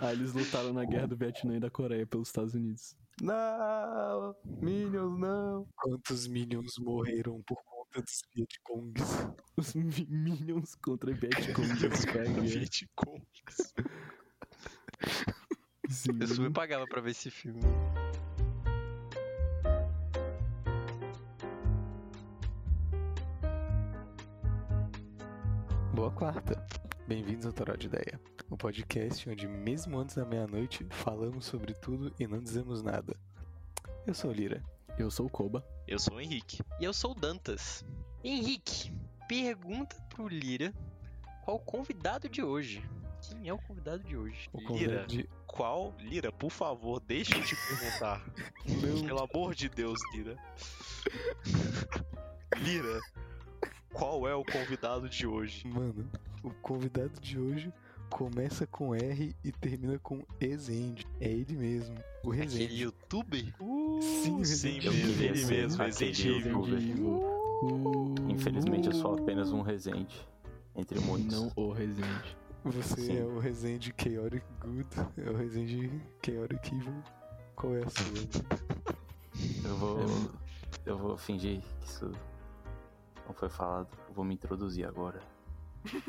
Ah, eles lutaram na guerra do Vietnã e da Coreia pelos Estados Unidos. Não! Minions, não! Quantos Minions morreram por conta dos Vietcongs? Os mi- Minions contra Vietcong. Pega. Vietcongs. Sim. Eu super pagava pra ver esse filme. Boa quarta. Bem-vindos ao Toró de Ideia, um podcast onde, mesmo antes da meia-noite, falamos sobre tudo e não dizemos nada. Eu sou o Lira. Eu sou o Koba. Eu sou o Henrique. E eu sou o Dantas. Henrique, pergunta pro Lira qual o convidado de hoje. Quem é o convidado de hoje? O Lira. convidado de... Qual? Lira, por favor, deixa eu te perguntar. Pelo amor de Deus, Lira. Lira, qual é o convidado de hoje? Mano, o convidado de hoje começa com R e termina com Ezende. É ele mesmo, o Aquele Rezende. youtuber? Sim, o Sim, Resident mesmo, ele mesmo, Aquele. Uh, Infelizmente eu sou apenas um resente. Entre muitos. Não o Resident. Você Sim. é o Rezende Chaotic Good, é o Rezende Chaotic Evil. Qual é a sua? Eu vou. Eu vou fingir que isso não foi falado. Eu vou me introduzir agora.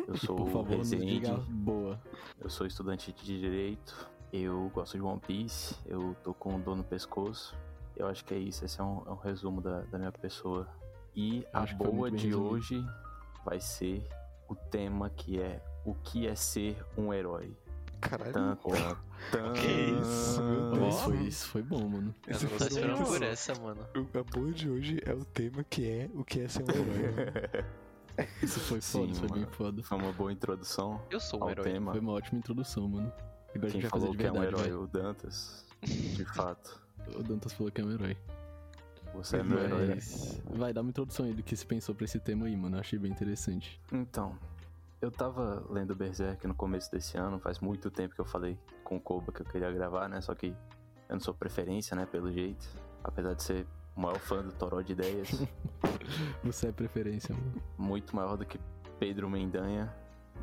Eu sou Por favor, diga boa. eu sou estudante de Direito, eu gosto de One Piece, eu tô com dor no pescoço. Eu acho que é isso, esse é um, é um resumo da, da minha pessoa. E a boa de resumido. hoje vai ser o tema que é o que é ser um herói. Caralho, Tan. Que isso, meu Deus. isso, foi, isso foi bom, mano. Eu não tô foi esperando por essa, mano. O- A boa de hoje é o tema que é o que é ser um herói. Isso foi foda, Sim, isso foi bem mano. foda. Foi uma boa introdução Eu sou um ao herói. tema. Foi uma ótima introdução, mano. Agora a Quem gente vai fazer falou de que é um verdade, herói? velho. O Dantas. De fato. O Dantas falou que é um herói. Você é meu herói. Mas... Vai, dar uma introdução aí do que se pensou pra esse tema aí, mano. Eu achei bem interessante. Então, eu tava lendo Berserk no começo desse ano, faz muito tempo que eu falei com o Koba que eu queria gravar, né? Só que eu não sou preferência, né? Pelo jeito. Apesar de ser o maior fã do Toró de Ideias, Você é preferência, mano. muito maior do que Pedro Mendanha.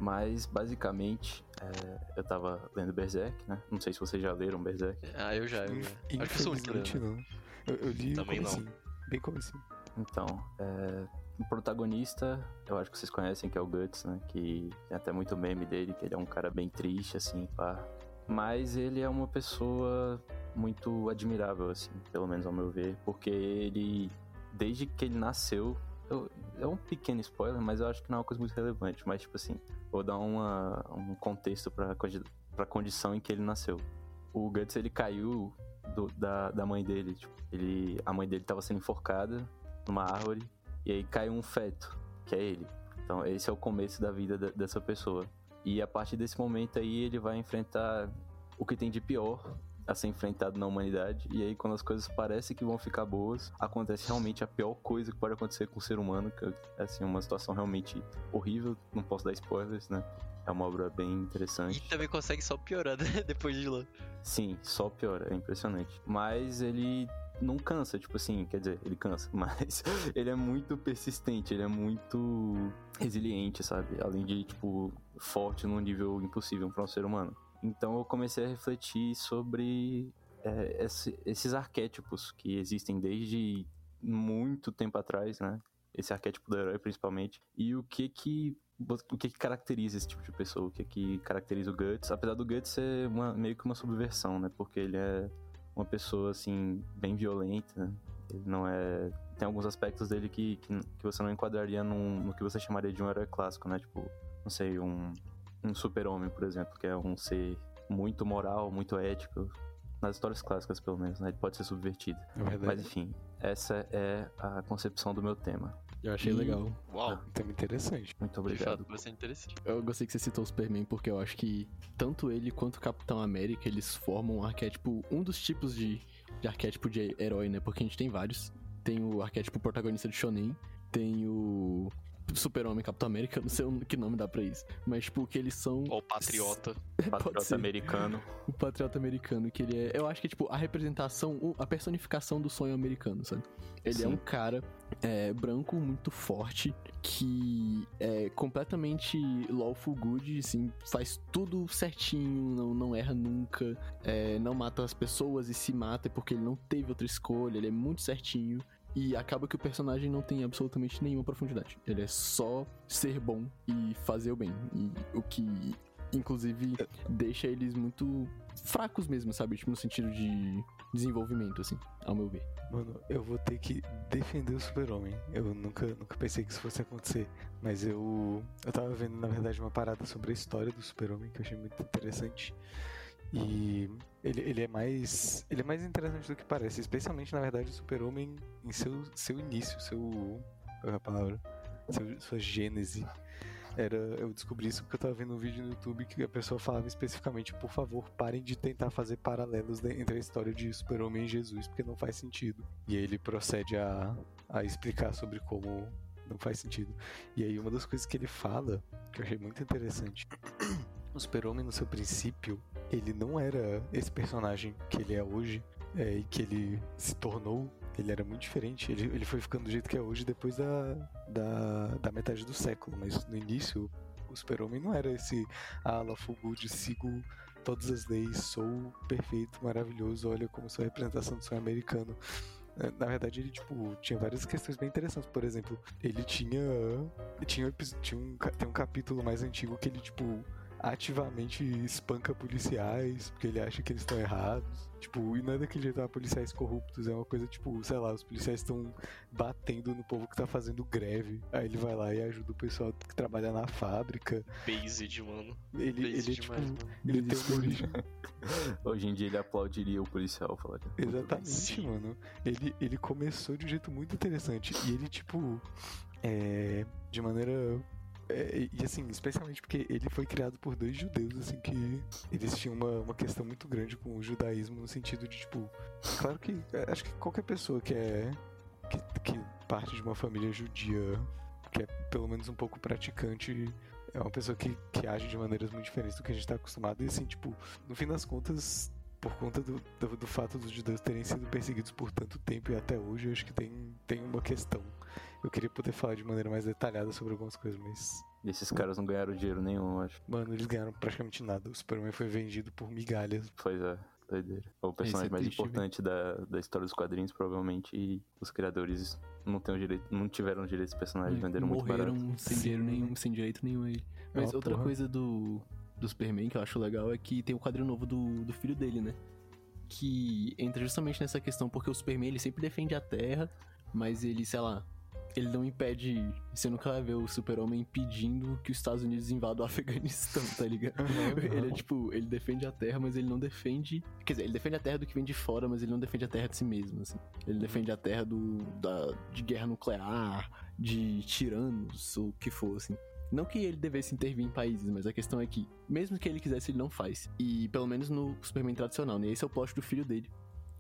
Mas, basicamente, é, eu tava lendo Berserk, né? Não sei se vocês já leram Berserk. Ah, eu já, eu já. Acho que eu sou o único, né? Infelizmente não. Eu, eu li Também como não. assim, bem como assim. Então, é, o protagonista, eu acho que vocês conhecem, que é o Guts, né? Que tem até muito meme dele, que ele é um cara bem triste, assim, pá. Mas ele é uma pessoa muito admirável, assim, pelo menos ao meu ver, porque ele, desde que ele nasceu, eu- é um pequeno spoiler, mas eu acho que não é uma coisa muito relevante, mas, tipo assim, vou dar uma, um contexto condi- pra condição em que ele nasceu. O Guts, ele caiu do- da, da mãe dele, tipo, ele, a mãe dele tava sendo enforcada numa árvore e aí cai um feto, que é ele. Então esse é o começo da vida de- dessa pessoa. E a partir desse momento aí ele vai enfrentar o que tem de pior a ser enfrentado na humanidade. E aí quando as coisas parecem que vão ficar boas, acontece realmente a pior coisa que pode acontecer com o ser humano, que é assim, uma situação realmente horrível. Não posso dar spoilers, né? É uma obra bem E interessante. também consegue só piorar né? depois de lá. Sim, só piora, é impressionante. Mas ele não cansa, tipo assim, quer dizer, ele cansa, mas ele é muito persistente, ele é muito resiliente, sabe? Além de, tipo, forte num nível impossível para um ser humano. Então eu comecei a refletir sobre é, esse- esses arquétipos que existem desde muito tempo atrás, né? Esse arquétipo do herói, principalmente. E o que que o que, que caracteriza esse tipo de pessoa, o que, que caracteriza o Guts, apesar do Guts ser uma, meio que uma subversão, né? Porque ele é uma pessoa, assim, bem violenta, né? Ele não é... Tem alguns aspectos dele que, que, que você não enquadraria num, no que você chamaria de um herói clássico, né? Tipo, não sei, um, um super-homem, por exemplo, que é um ser muito moral, muito ético. Nas histórias clássicas, pelo menos, né? Ele pode ser subvertido. Verdade, Mas enfim, essa é a concepção do meu tema. Eu achei E- legal. Uau. é tema interessante. Muito De obrigado. fato, bastante interessante. Eu gostei que você citou o Superman porque eu acho que tanto ele quanto o Capitão América eles formam um arquétipo, um dos tipos de, de arquétipo de herói, né? Porque a gente tem vários. Tem o arquétipo protagonista de Shonen, tem o Super-Homem Capitão América, não sei que nome dá pra isso. Mas, tipo, que eles são Ou patriota. Patriota americano. o patriota americano, que ele é. Eu acho que é, tipo, a representação, a personificação do sonho americano, sabe? Ele é Sim. um cara é, branco muito forte que é completamente lawful good, assim, faz tudo certinho, não, não erra nunca é, não mata as pessoas e se mata porque ele não teve outra escolha, ele é muito certinho. E acaba que o personagem não tem absolutamente nenhuma profundidade. Ele é só ser bom e fazer o bem. E o que, inclusive, deixa eles muito fracos mesmo, sabe? Tipo, no sentido de desenvolvimento, assim, ao meu ver. Mano, eu vou ter que defender o super-homem. Eu nunca, nunca pensei que isso fosse acontecer. Mas eu. Eu tava vendo, na verdade, uma parada sobre a história do super-homem que eu achei muito interessante. E ele, ele é mais. Ele é mais interessante do que parece. Especialmente, na verdade, o super-homem em seu, seu início, seu. Qual é a palavra? Seu, sua gênese. Era, eu descobri isso porque eu tava vendo um vídeo no YouTube que a pessoa falava especificamente, por favor, parem de tentar fazer paralelos entre a história de Super-Homem e Jesus, porque não faz sentido. E aí ele procede a, a explicar sobre como não faz sentido. E aí uma das coisas que ele fala, que eu achei muito interessante, o Super-Homem no seu princípio, ele não era esse personagem que ele é hoje, é, e que ele se tornou, ele era muito diferente. Ele, ele foi ficando do jeito que é hoje depois da, da, da metade do século, mas no início o Super-Homem não era esse ah, lawful good, sigo todas as leis, sou perfeito, maravilhoso, olha como sou a representação do sonho americano. É, Na verdade, ele, tipo, tinha várias questões bem interessantes. Por exemplo, ele tinha. Tinha, tinha um, tem um capítulo mais antigo que ele, tipo, ativamente espanca policiais porque ele acha que eles estão errados. Tipo, e não é daquele jeito, ah, policiais corruptos, é uma coisa tipo, sei lá, os policiais estão batendo no povo que tá fazendo greve. Aí ele vai lá e ajuda o pessoal que trabalha na fábrica. Based, mano. Ele, Fez ele demais, tipo, mano. ele tem uma origem. Hoje em dia ele aplaudiria o policial, falaria. Exatamente, Sim. mano. Ele, ele começou de um jeito muito interessante. E ele, tipo, é, de maneira. É, e assim, especialmente porque ele foi criado por dois judeus, assim, que eles tinham uma, uma questão muito grande com o judaísmo, no sentido de, tipo. Claro que. é, Acho que qualquer pessoa que é. que, que parte de uma família judia, que é pelo menos um pouco praticante. É uma pessoa que, que age de maneiras muito diferentes do que a gente tá acostumado. E assim, tipo, no fim das contas, por conta do, do, do fato dos judeus terem sido perseguidos por tanto tempo e até hoje, eu acho que tem, tem uma questão. Eu queria poder falar de maneira mais detalhada sobre algumas coisas, mas. Esses caras não ganharam dinheiro nenhum, eu acho. Mano, eles ganharam praticamente nada. O Superman foi vendido por migalhas. Pois é, doideira. O personagem mais triste, importante da, da história dos quadrinhos, provavelmente, e os criadores não, têm o direito, não tiveram direito desse personagem, venderam muito Morreram barato. sem Sim. dinheiro nenhum, sem direito nenhum a ele. É Mas uma outra porra. coisa do, do Superman que eu acho legal é que tem o quadrinho novo do, do filho dele, né? Que entra justamente nessa questão, porque o Superman ele sempre defende a Terra, mas ele, sei lá, ele não impede. Você nunca vai ver o Super-Homem impedindo que os Estados Unidos invadam o Afeganistão, tá ligado? Ele é tipo, ele defende a Terra, mas ele não defende. Quer dizer, ele defende a Terra do que vem de fora, mas ele não defende a Terra de si mesmo, assim. Ele defende a Terra do, da, de guerra nuclear, de tiranos, ou o que for, assim. Não que ele devesse intervir em países, mas a questão é que, mesmo que ele quisesse, ele não faz. E pelo menos no Superman tradicional, né? Esse é o plot do filho dele.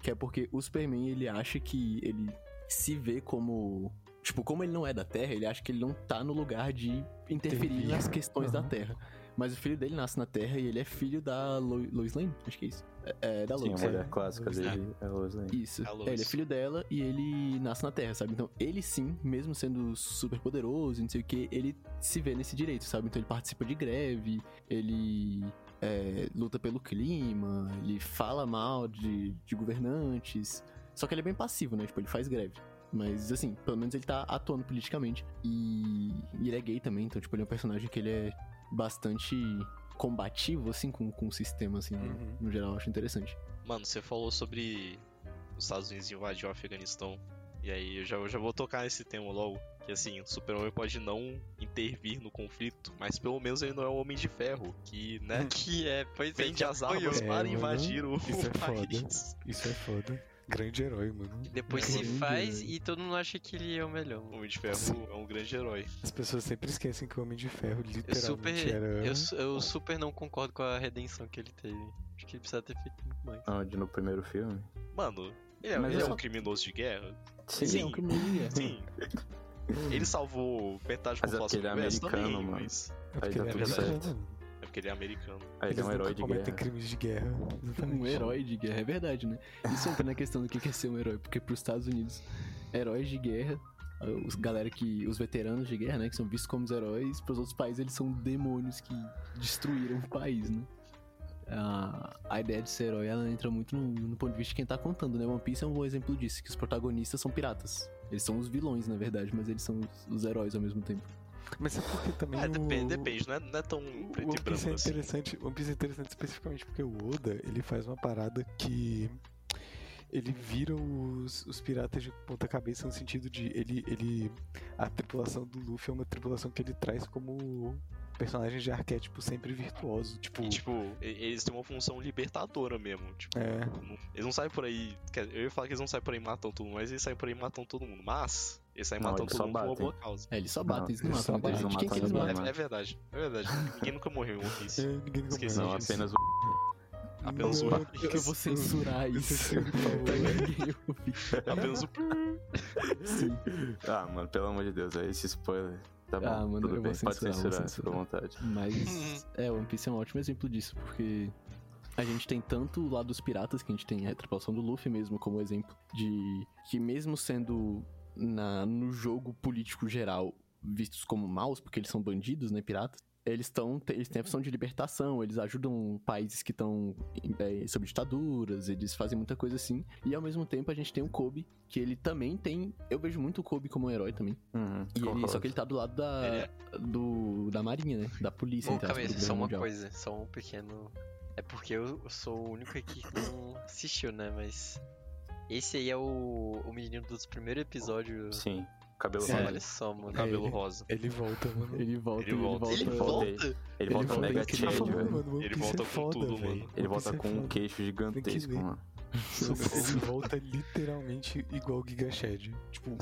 Que é porque o Superman, ele acha que ele se vê como. Tipo, como ele não é da Terra, ele acha que ele não tá no lugar de interferir nas questões da Aham. Terra. Mas o filho dele nasce na Terra e ele é filho da Lo Lois Lane? Acho que é isso. É, é da Sim, a Lois. é. mulher clássica Lois dele é a Lois Lane. Isso. É a É, Lois. ele é filho dela e ele nasce na Terra, sabe? Então, ele sim, mesmo sendo super poderoso e não sei o que, ele se vê nesse direito, sabe? Então, ele participa de greve, ele é, luta pelo clima, ele fala mal de, de governantes. Só que ele é bem passivo, né? Tipo, ele faz greve. Mas, assim, pelo menos ele tá atuando politicamente. E, e ele é gay também, então, tipo, ele é um personagem que ele é bastante combativo, assim, com, com o sistema, assim, no- Uhum. no geral, eu acho interessante. Mano, você falou sobre os Estados Unidos invadir o Afeganistão. E aí eu já, eu já vou tocar nesse tema logo. Que assim, o super-homem pode não intervir no conflito, mas pelo menos ele não é um homem de ferro, que, né, Que é, pois é, vende que as armas É, para invadir o, isso o é foda. país. Isso é foda. Grande herói, mano. Depois É. se Grande, faz velho. e todo mundo acha que ele é o melhor. O Homem de Ferro Sim. é um grande herói. As pessoas sempre esquecem que o Homem de Ferro Eu literalmente super, era. eu, eu super não concordo com a redenção que ele teve. Acho que ele precisa ter feito muito mais. Onde no primeiro filme? Mano, ele é, Mas ele é eu- um criminoso de guerra? Sim, Sim. é um criminoso de guerra. Sim. Ele salvou metade da é população é do universo americano, também, mano. mas É Aí tá ele é tudo certo. Porque ele é americano. Aí ele é um Eles herói de cometem guerra. crimes de guerra. Exatamente. Um herói de guerra, é verdade, né? Isso entra na questão do que é ser um herói, porque pros Estados Unidos, heróis de guerra, os galera que. Os veteranos de guerra, né? Que são vistos como os heróis, pros outros países eles são demônios que destruíram o país, né? a, a ideia de ser herói ela entra muito no, no ponto de vista de quem tá contando, né? One Piece é um bom exemplo disso, que os protagonistas são piratas. Eles são os vilões, na verdade, mas eles são os, os heróis ao mesmo tempo. Mas é porque também. É, o- depende, depende, não é, não é tão O preto One e Piece branco é assim. interessante, One Piece é interessante especificamente porque o Oda, ele faz uma parada que ele vira os, os piratas de ponta cabeça no sentido de ele, ele a tripulação do Luffy é uma tripulação que ele traz como personagens de arquétipo sempre virtuoso, tipo, E, tipo, eles têm uma função libertadora mesmo. Tipo, é, não- eles não saem por aí. Eu ia falar que eles não saem por aí matando todo mundo, mas eles saem por aí matando todo mundo. Mas, eles saem Não, matando eles todo mundo por uma batem. boa causa. É, eles só Não, batem, eles não eles matam batem, gente. não matam eles matam? É, é verdade, é verdade. Ninguém nunca morreu em One Piece. é, ninguém nunca Esqueci morreu. Não, disso. apenas o. Apenas Não, o- eu- Eu vou censurar isso. Apenas o. Sim. Ah, mano, pelo amor de Deus, é esse spoiler. Tá bom, Ah, mano, tudo eu bem, vou pode censurar, vou censurar, censurar. fica à vontade. Mas é, One Piece é um ótimo exemplo disso, porque a gente tem tanto o lado dos piratas, que a gente tem a tripulação do Luffy mesmo como exemplo, de que mesmo sendo na, no jogo político geral vistos como maus, porque eles são bandidos, né, piratas, eles, tão, eles têm a função de libertação, eles ajudam países que estão é, sob ditaduras, eles fazem muita coisa assim. E ao mesmo tempo a gente tem o Kobe, que ele também tem. Eu vejo muito o Kobe como um herói também. Uhum, E ele, só que ele tá do lado da, é- do, da marinha, né? Da polícia, Bom, entre calma aí, só uma mundial. coisa, só um pequeno. É porque eu sou o único aqui que não assistiu, né? Mas. Esse aí é o, o menino dos primeiros episódios. Sim, cabelo rosa. Olha só, mano. Cabelo ele- rosa. Ele volta, mano. Ele volta, Ele ele volta. Ele volta. Ele volta mega velho. velho. Ele volta com tudo, mano. Ele volta com um queixo gigantesco, mano. Ele volta literalmente igual o Giga Shed. Tipo,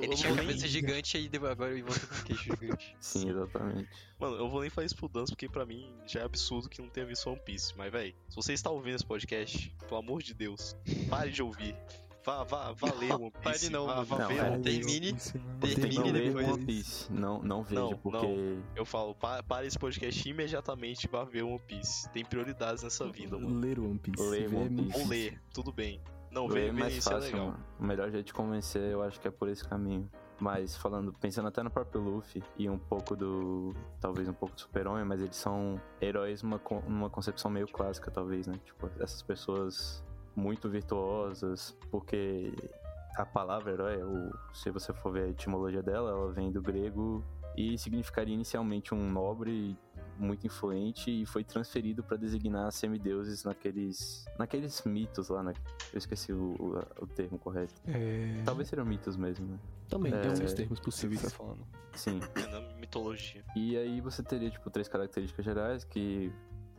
Ele tinha vou a nem, cabeça gigante e agora ele volta com um queixo gigante. Sim, exatamente. mano, eu vou nem falar isso pro Dance, porque pra mim já é absurdo que não tenha visto One Piece. Mas, véi, se você está ouvindo esse podcast, pelo amor de Deus, pare de ouvir. Vá, vá, vá ler One Piece. Pare não, vá, vá não, ver cara, termine- Você Termine não depois. One Piece. Não, não veja, Não, porque. Eu falo, pa- pare esse podcast imediatamente e vá ver One Piece. Tem prioridades nessa vida, mano. Ler One Piece. Ler One Piece. Ou ler, tudo bem. Não, Ler ver, é mais isso é legal. mano. O melhor jeito de convencer, eu acho que é por esse caminho. Mas falando, pensando até no próprio Luffy e um pouco do. Talvez um pouco do Super-Homem, mas eles são heróis numa, numa concepção meio clássica, talvez, né? Tipo, essas pessoas muito virtuosas, porque a palavra herói, o, se você for ver a etimologia dela, ela vem do grego e significaria inicialmente um nobre muito influente e foi transferido para designar semideuses naqueles naqueles mitos lá, né? Eu esqueci o, o, o termo correto. É... Talvez seriam mitos mesmo, né? Também, É, tem alguns termos possíveis. tá falando. Sim. É na mitologia. E aí você teria, tipo, três características gerais que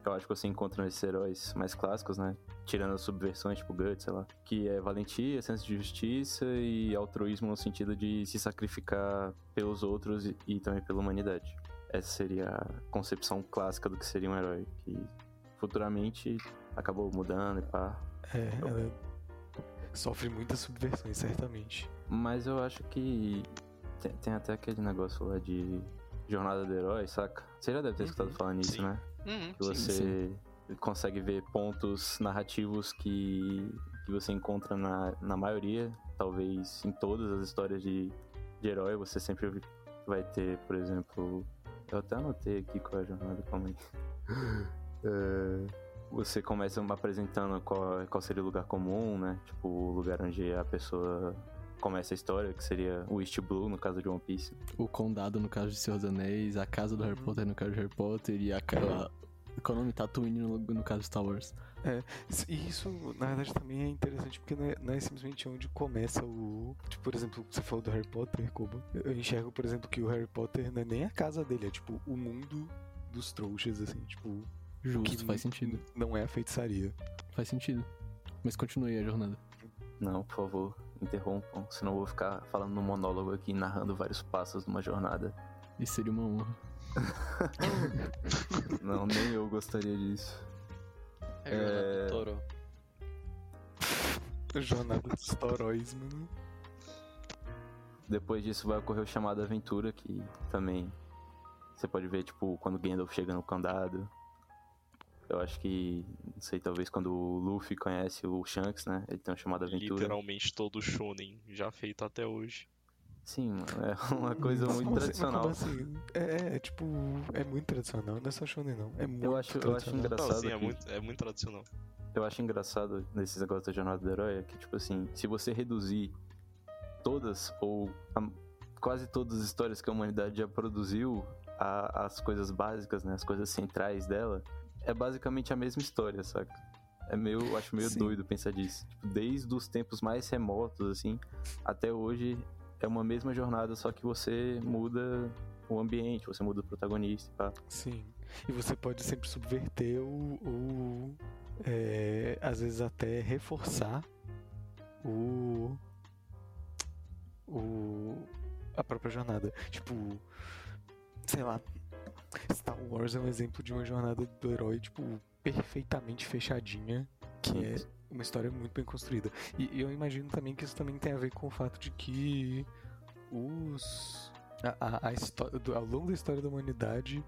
eu acho que você encontra nesses heróis mais clássicos, né? Tirando as subversões, tipo Guts, sei lá. Que é valentia, senso de justiça e altruísmo no sentido de se sacrificar pelos outros e, e também pela humanidade. Essa seria a concepção clássica do que seria um herói. Que futuramente acabou mudando e pá. É, ela sofre muitas subversões, certamente. Mas eu acho que tem, tem até aquele negócio lá de jornada do herói, saca? Você já deve ter escutado Uhum, falar nisso, sim. né? Uhum. Que você consegue ver pontos narrativos que, que você encontra na, na maioria, talvez em todas as histórias de, de herói, você sempre vai ter, por exemplo. Eu até anotei aqui qual é a jornada, calma aí. É, você começa apresentando qual, qual seria o lugar comum, né? Tipo, o lugar onde a pessoa começa a história, que seria o East Blue, no caso de One Piece. O condado no caso de Senhor dos Anéis, a casa do Harry Uhum. Potter no caso de Harry Potter e a ca- qual é o nome? Tatooine no, no caso de Star Wars. E isso, na verdade, também é interessante porque não é, não é simplesmente onde começa o. Tipo, por exemplo, você falou do Harry Potter, Koba. Eu enxergo, por exemplo, que o Harry Potter não é nem a casa dele, é tipo o mundo dos trouxas, assim, tipo. Justo, faz sentido. Não é a feitiçaria. Faz sentido. Mas continue aí a jornada. Não, por favor, interrompam, senão eu vou ficar falando no monólogo aqui, narrando vários passos numa jornada. Isso seria uma honra. Não, nem eu gostaria disso. É a jornada É. do Toro. Jornada dos Toróis, mano. Depois disso vai ocorrer o chamado Aventura, que também você pode ver, tipo, quando Gandalf chega no condado. Eu acho que, não sei, talvez quando o Luffy conhece o Shanks, né? Ele tem um chamado Aventura. Literalmente todo shonen já feito até hoje. Sim, mano, é uma coisa Mas muito mas tradicional. assim? É, é, tipo, é muito tradicional, não é só shonen não. É muito Eu acho, eu acho tradicional. engraçado. Não, sim, é muito, é muito tradicional. Eu acho engraçado nesses negócios da jornada do herói é que, tipo assim, se você reduzir todas ou a- quase todas as histórias que a humanidade já produziu a- as coisas básicas, né, as coisas centrais dela, é basicamente a mesma história, saca? É meio, eu acho meio Sim. doido pensar disso. Tipo, desde os tempos mais remotos, assim, até hoje é uma mesma jornada, só que você muda o ambiente, você muda o protagonista, pá. Sim. E você pode sempre subverter o. o é, às vezes até reforçar o. o. a própria jornada. Tipo. Sei lá. Star Wars é um exemplo de uma jornada do herói, tipo, perfeitamente fechadinha. Que é uma história muito bem construída. E, e eu imagino também que isso também tem a ver com o fato de que os. A, a, a história, ao longo da história da humanidade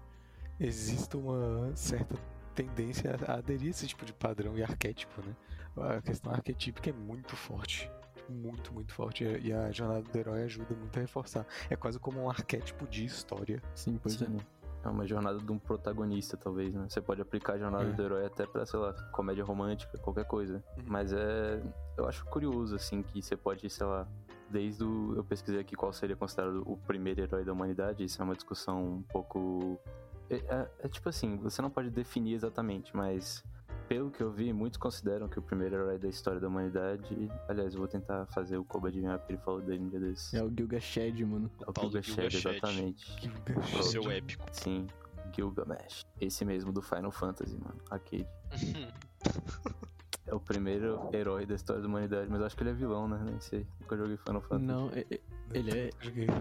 existe uma certa tendência a aderir a esse tipo de padrão e arquétipo, né? A questão arquetípica é muito forte. Muito, muito forte. E a- E a jornada do herói ajuda muito a reforçar. É quase como um arquétipo de história. Sim, pois é. Sim. É uma jornada de um protagonista, talvez, né? Você pode aplicar a jornada É. do herói até pra, sei lá, comédia romântica, qualquer coisa. Uhum. Mas é. Eu acho curioso, assim, que você pode, sei lá. Desde o. Eu pesquisei aqui qual seria considerado o primeiro herói da humanidade. Isso é uma discussão um pouco. É, é- é tipo assim, você não pode definir exatamente, mas. Pelo que eu vi, muitos consideram que o primeiro herói da história da humanidade. Aliás, eu vou tentar fazer o Koba adivinhar, porque ele falou dele um dia desses. É o Gilgashed, mano. É o do Gilgashed, Gilgashed. exatamente. O seu épico. Sim, Gilgamesh. Esse mesmo do Final Fantasy, mano. Aquele. É o primeiro herói da história da humanidade, mas eu acho que ele é vilão, né? Nem sei. Nunca joguei Final Fantasy. Não, é- é- ele é. Joguei.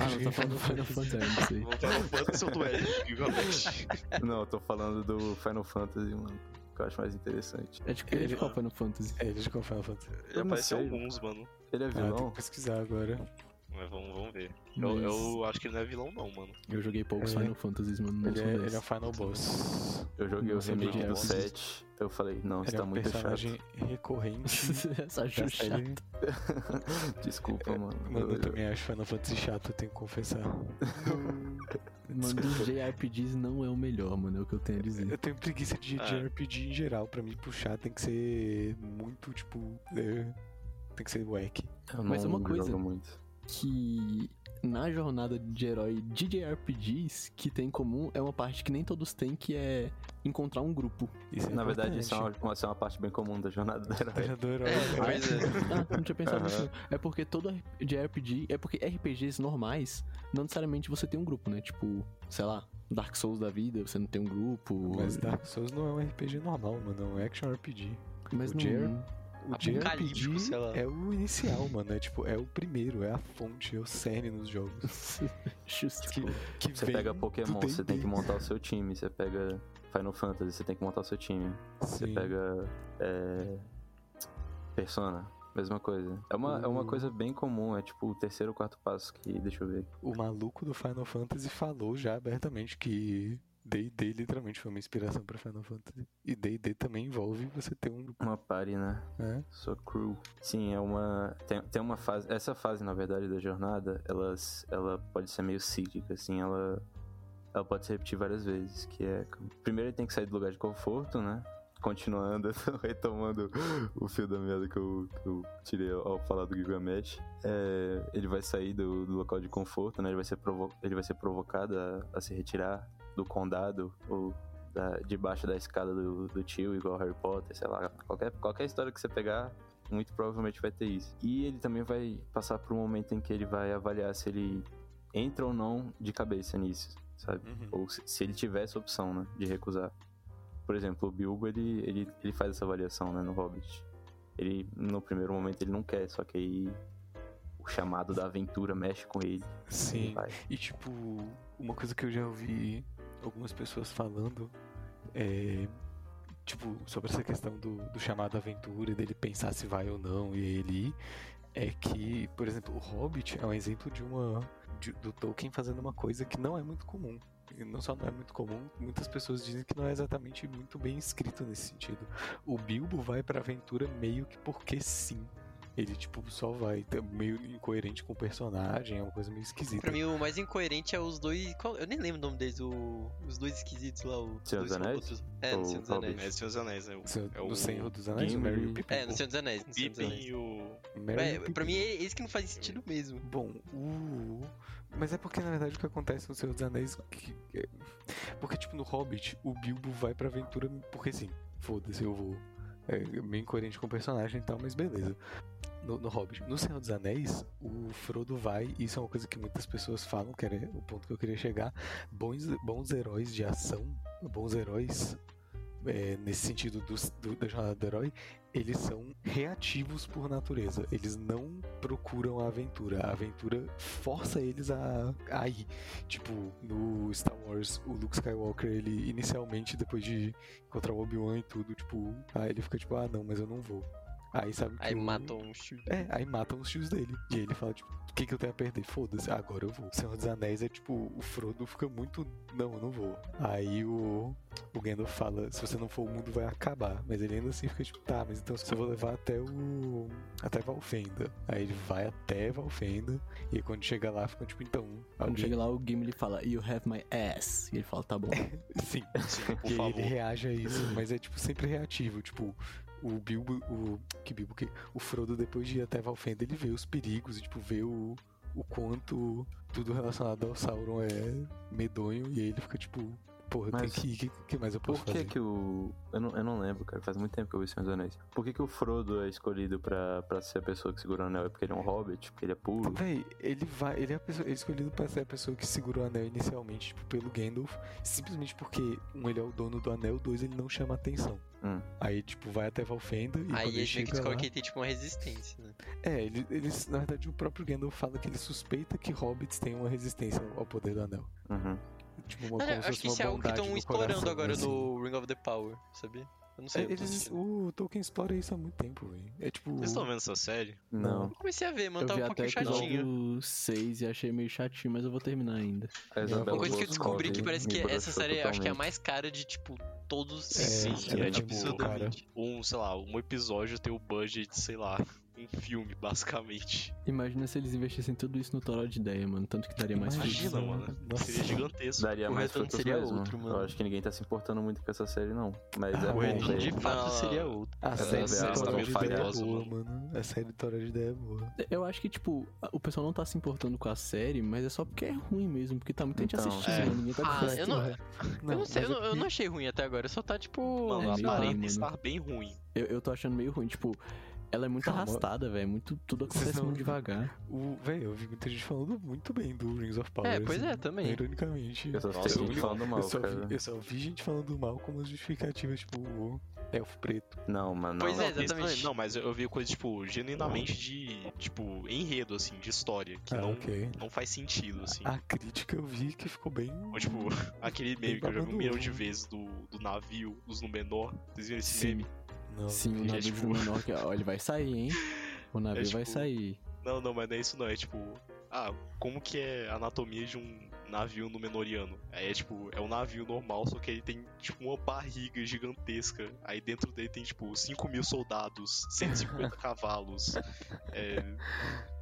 Ah, não, tá falando do Final Fantasy, eu não sei. Final Fantasy ou do. Não, eu tô falando do Final Fantasy, mano. Que eu acho mais interessante. É de, é de qual Final Fantasy? É, deixa eu Final Fantasy. Ele apareceu alguns, mano. Ele é Ah, tem vilão? que pesquisar agora. Mas vamos, vamos ver. Eu, Mas eu acho que ele não é vilão, não, mano. eu joguei poucos Ele é- Final Fantasies, mano. Não Ele sou é, ele é o Final Boss. Eu joguei o Nossa, remake do é 7. Eu falei, não, isso Ele é tá um muito personagem recorrente Essa da série. chato. Desculpa, mano. Mano, eu Eu- também acho Final Fantasy chato, eu tenho que confessar. Mano, dos JRPGs não é o melhor, mano. É o que eu tenho a dizer. Eu tenho preguiça de, de Ah. RPG em geral. Pra mim, puxar tem que ser muito, tipo. é, tem que ser wack. eu Mas não uma coisa- jogo muito. Que na jornada de herói de JRPGs que tem em comum é uma parte que nem todos têm, que é encontrar um grupo. Isso é Na verdade, isso é uma, isso é uma parte bem comum da jornada do herói. Do herói. É, né? pois é. Ah, não tinha pensado nisso. É porque todo JRPG, é porque RPGs normais, não necessariamente você tem um grupo, né? Tipo, sei lá, Dark Souls da vida, você não tem um grupo. Mas Dark Souls não é um RPG normal, mano. É um action RPG. Mas o não. O Apocalíptico, JRPG sei lá. é o inicial, mano. É tipo, é o primeiro, é a fonte, é o cerne nos jogos. Justo. Que, que Você pega do Pokémon, você tem que montar o seu time. Você pega Final Fantasy, você tem que montar o seu time. Você Sim. pega. É... Persona, mesma coisa. É uma, é uma O- coisa bem comum, é tipo o terceiro ou quarto passo que. Deixa eu ver. O maluco do Final Fantasy falou já abertamente que D&D literalmente foi uma inspiração pra Final Fantasy. E D&D também envolve você ter um Uma party, né? né? Sua crew. Sim, é uma. Tem, tem uma fase. Essa fase, na verdade, da jornada, elas, ela pode ser meio cíclica, assim, ela. Ela pode se repetir várias vezes. Que é. Primeiro ele tem que sair do lugar de conforto, né? Continuando, retomando o fio da meada que eu, que eu tirei ao, ao falar do Gilgamesh. É, ele vai sair do, do local de conforto, né? Ele vai ser, provo ele vai ser provocado a, a se retirar do condado ou da, debaixo da escada do, do tio, igual Harry Potter, sei lá. Qualquer, qualquer história que você pegar, muito provavelmente vai ter isso. E ele também vai passar por um momento em que ele vai avaliar se ele entra ou não de cabeça nisso, sabe? Ou se, se ele tivesse a opção, né, de recusar. Por exemplo, o Bilbo, ele, ele, ele faz essa avaliação, né, no Hobbit. Ele, no primeiro momento, ele não quer, só que aí o chamado da aventura mexe com ele. Ele Sim. vai. E tipo, uma coisa que eu já ouvi algumas pessoas falando é. Tipo, sobre essa questão do, do chamado aventura, dele pensar se vai ou não e ele ir, é que, por exemplo, o Hobbit é um exemplo de uma. de- do Tolkien fazendo uma coisa que não é muito comum. E não só não é muito comum, muitas pessoas dizem que não é exatamente muito bem escrito nesse sentido. O Bilbo vai pra aventura meio que porque sim. Ele, tipo, só vai. É meio incoerente com o personagem, é uma coisa meio esquisita. Pra mim, o mais incoerente é os dois. qual- eu nem lembro o nome deles, o- os dois esquisitos lá. O, Senhor dois dos Anéis? outros- É, no Senhor dos? Anéis. É Senhor dos Anéis, né? O, Senhor- é o no Senhor dos Anéis, o e o Pippin. É, no Senhor dos Anéis. No Senhor dos Pippin Anéis. e o. Merry e É, o pra mim é esse que não faz sentido mesmo. Bom, o. Mas é porque na verdade o que acontece no Senhor dos Anéis. Que... é- Porque, tipo, no Hobbit, o Bilbo vai pra aventura porque sim. Foda-se, eu vou. É meio incoerente com o personagem e tal, mas beleza. No, no Hobbit. No Senhor dos Anéis, o Frodo vai, e isso é uma coisa que muitas pessoas falam, que era o ponto que eu queria chegar. Bons, bons heróis de ação, bons heróis, é, nesse sentido dos- do, da jornada do herói, eles são reativos por natureza. Eles não procuram a aventura. A aventura força eles a, a ir. Tipo, no Star Wars, o Luke Skywalker, ele inicialmente, depois de encontrar o Obi-Wan e tudo, tipo, aí ele fica tipo, ah não, mas eu não vou. Aí sabe que Aí o- matam um tio. é, aí matam os tios dele. E aí ele fala, tipo, o que, que eu tenho a perder? Foda-se, agora eu vou. Senhor dos Anéis é tipo, o Frodo fica muito. Não, eu não vou. Aí o. O Gandalf fala, se você não for, o mundo vai acabar. Mas ele ainda assim fica tipo, tá, mas então eu vou levar até o. até Valfenda. Aí ele vai até Valfenda. E aí quando chega lá, fica tipo, então. Quando chega lá, o Gimli fala, You have my ass. E ele fala, tá bom. Sim. Sim, por E aí favor. ele reage a isso, mas é tipo sempre reativo, tipo, o Bilbo, o que Bilbo que o Frodo depois de ir até Valfenda, ele vê os perigos e tipo vê o o quanto tudo relacionado ao Sauron é medonho e aí ele fica tipo, porra, Mas que o que, que mais eu posso Por que fazer? que o... Eu não, eu não lembro, cara. Faz muito tempo que eu vi Senhor dos Anéis. Por que que o Frodo é escolhido pra, pra ser a pessoa que segura o anel? É porque ele é um hobbit? Porque ele é puro? Véi, ele vai, ele é, a pessoa, ele é escolhido pra ser a pessoa que segura o anel inicialmente, tipo, pelo Gandalf, simplesmente porque um ele é o dono do anel, dois ele não chama atenção. Hum. Aí, tipo, vai até Valfenda e Aí ele meio que chega lá... que ele tem tipo uma resistência, né? É, ele- eles, na verdade, o próprio Gandalf fala que ele suspeita que hobbits têm uma resistência ao poder do anel. Uhum. Tipo, uma eu se acho que isso é algo que estão explorando coração, agora assim. no Ring of the Power, sabia? Eu não sei. É, eu tô eles, o Tolkien explora isso há muito tempo, velho. É tipo. Vocês estão vendo essa série? Não. Eu comecei a ver, mano, eu tava um pouquinho chatinho. episódio 6 e achei meio chatinho, mas eu vou terminar ainda. Isabela Uma coisa que eu descobri que parece que essa série eu acho que é a mais cara de, tipo, todos É, Sim, sim, é é tipo, muito cara. um, sei lá, um episódio tem o budget, sei lá, um filme, basicamente. Imagina se eles investissem tudo isso no Toró de ideia, mano. Tanto que daria mais Imagina, frutos. Mano. Nossa. Seria gigantesco. Daria O mais frutos seria mesmo. outro, mano. Eu acho que ninguém tá se importando muito com essa série, não. Mas Ah, é o retorno de fato seria outro. A Essa série série do tá de ideia é falhosa, boa, mano. A série do de ideia é boa. Eu acho que, tipo, o pessoal não tá se importando com a série, mas é só porque é ruim mesmo, porque tá muita gente Então, assistindo, é. mano. Ninguém tá Ah, eu não, Não, eu não sei, eu não, é eu não achei ruim até agora, só tá tipo. Mano, É, a meio aparenta ruim, estar bem ruim. Eu, eu tô achando meio ruim, tipo, ela é muito Calma. arrastada, velho. Muito, tudo acontece não- muito devagar. O, velho, eu vi muita gente falando muito bem do Rings of Power. É, pois é, assim, também. Ironicamente. Eu só Nossa, eu gente falando mal, eu, só cara. vi, eu só vi gente falando mal com umas justificativas, tipo, o elfo preto. Não, mano, não. Pois é, Não, exatamente. Não, mas eu vi coisa, tipo, genuinamente de, tipo, enredo, assim, de história, que ah, não, ok. não faz sentido, assim. A crítica eu vi que ficou bem. Ou, tipo, aquele meme Bem que eu já vi um milhão de vezes do, do navio, dos Númenor. Vocês viram esse Sim. meme? Não, Sim, o vi. navio tipo- de menor que, ó, ele vai sair, hein? O navio É, vai tipo, sair. Não, não, mas não é isso não. É tipo, ah, como que é a anatomia de um navio Númenoriano? É tipo, é um navio normal, só que ele tem tipo uma barriga gigantesca. Aí dentro dele tem tipo 5 mil soldados, 150 cavalos, é,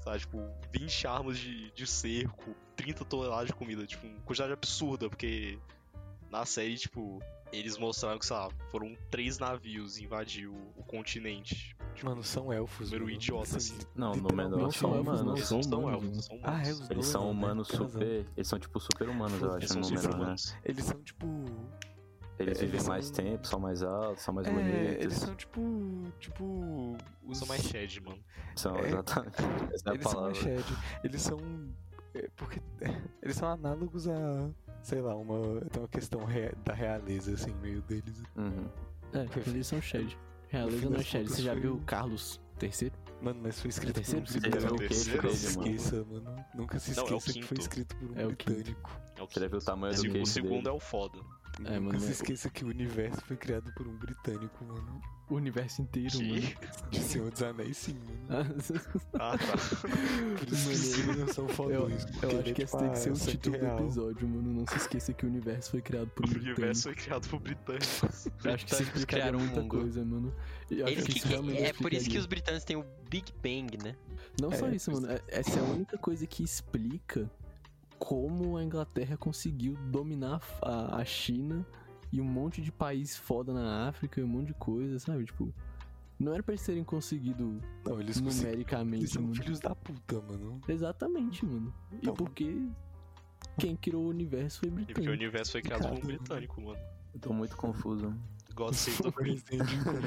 sabe, tipo, 20 armas de, de cerco, 30 toneladas de comida. Tipo, uma quantidade absurda, porque na série, tipo, eles mostraram que, sei lá, foram três navios invadir o, o continente. Tipo, Mano, são elfos. Número mano. idiota, assim. Não, no menor Não são são elfos, não, humanos. eles são não são humanos, elfos, né? são Ah, é, humanos. os Eles são Não, né? humanos razão. super. Eles são tipo super humanos, eu Eles acho, são no menor, né? Eles são tipo. Eles Eles vivem são- mais tempo, são mais altos, são mais é, bonitos. eles são tipo. Tipo. Os... São mais shed, mano. São, é- exatamente. Essa é a Eles são palavra. mais shed. Eles são. é, porque. Eles são análogos a. Sei lá, uma. Tem uma questão rea- da realeza, assim, meio deles. Uhum. É, eles são Shed. Realeza não é Shed. Você já foi- viu o Carlos III? Mano, mas foi escrito terceiro? por um já o britânico. terceiro? Nunca se mano? esqueça, mano. Nunca se Não, é o esqueça que foi escrito por um É o britânico. É o Você já viu o tamanho do o queixo segundo dele? é o foda. É, Nunca mano, se é- esqueça que o universo foi criado por um britânico, mano. O universo inteiro, Que? mano. De Senhor dos Anéis, sim, mano. Ah, tá. Por isso Mano, livros são Eu, fodões. eu ele acho é, que esse tipo, tem que ser ah, o título do real. episódio, mano. Não se esqueça que o universo foi criado por O um universo britânico. foi criado por britânicos. Eu acho que Britânicos explicaria criaram o muita mundo. coisa, mano. Eu acho Eles que que- isso realmente é por isso que os britânicos têm o Big Bang, né? Não só É, isso, mano. é- Essa é a única coisa que explica como a Inglaterra conseguiu dominar a, a China e um monte de país foda na África e um monte de coisa, sabe? Tipo, não era pra eles terem conseguido Não, eles conseguiram. Eles numericamente, são mano. filhos da puta, mano. Exatamente, mano. E Então- porque quem criou o universo foi E porque o britânico. universo foi criado por um britânico, mano. Eu tô muito confuso. God Save the O Queen. Mano.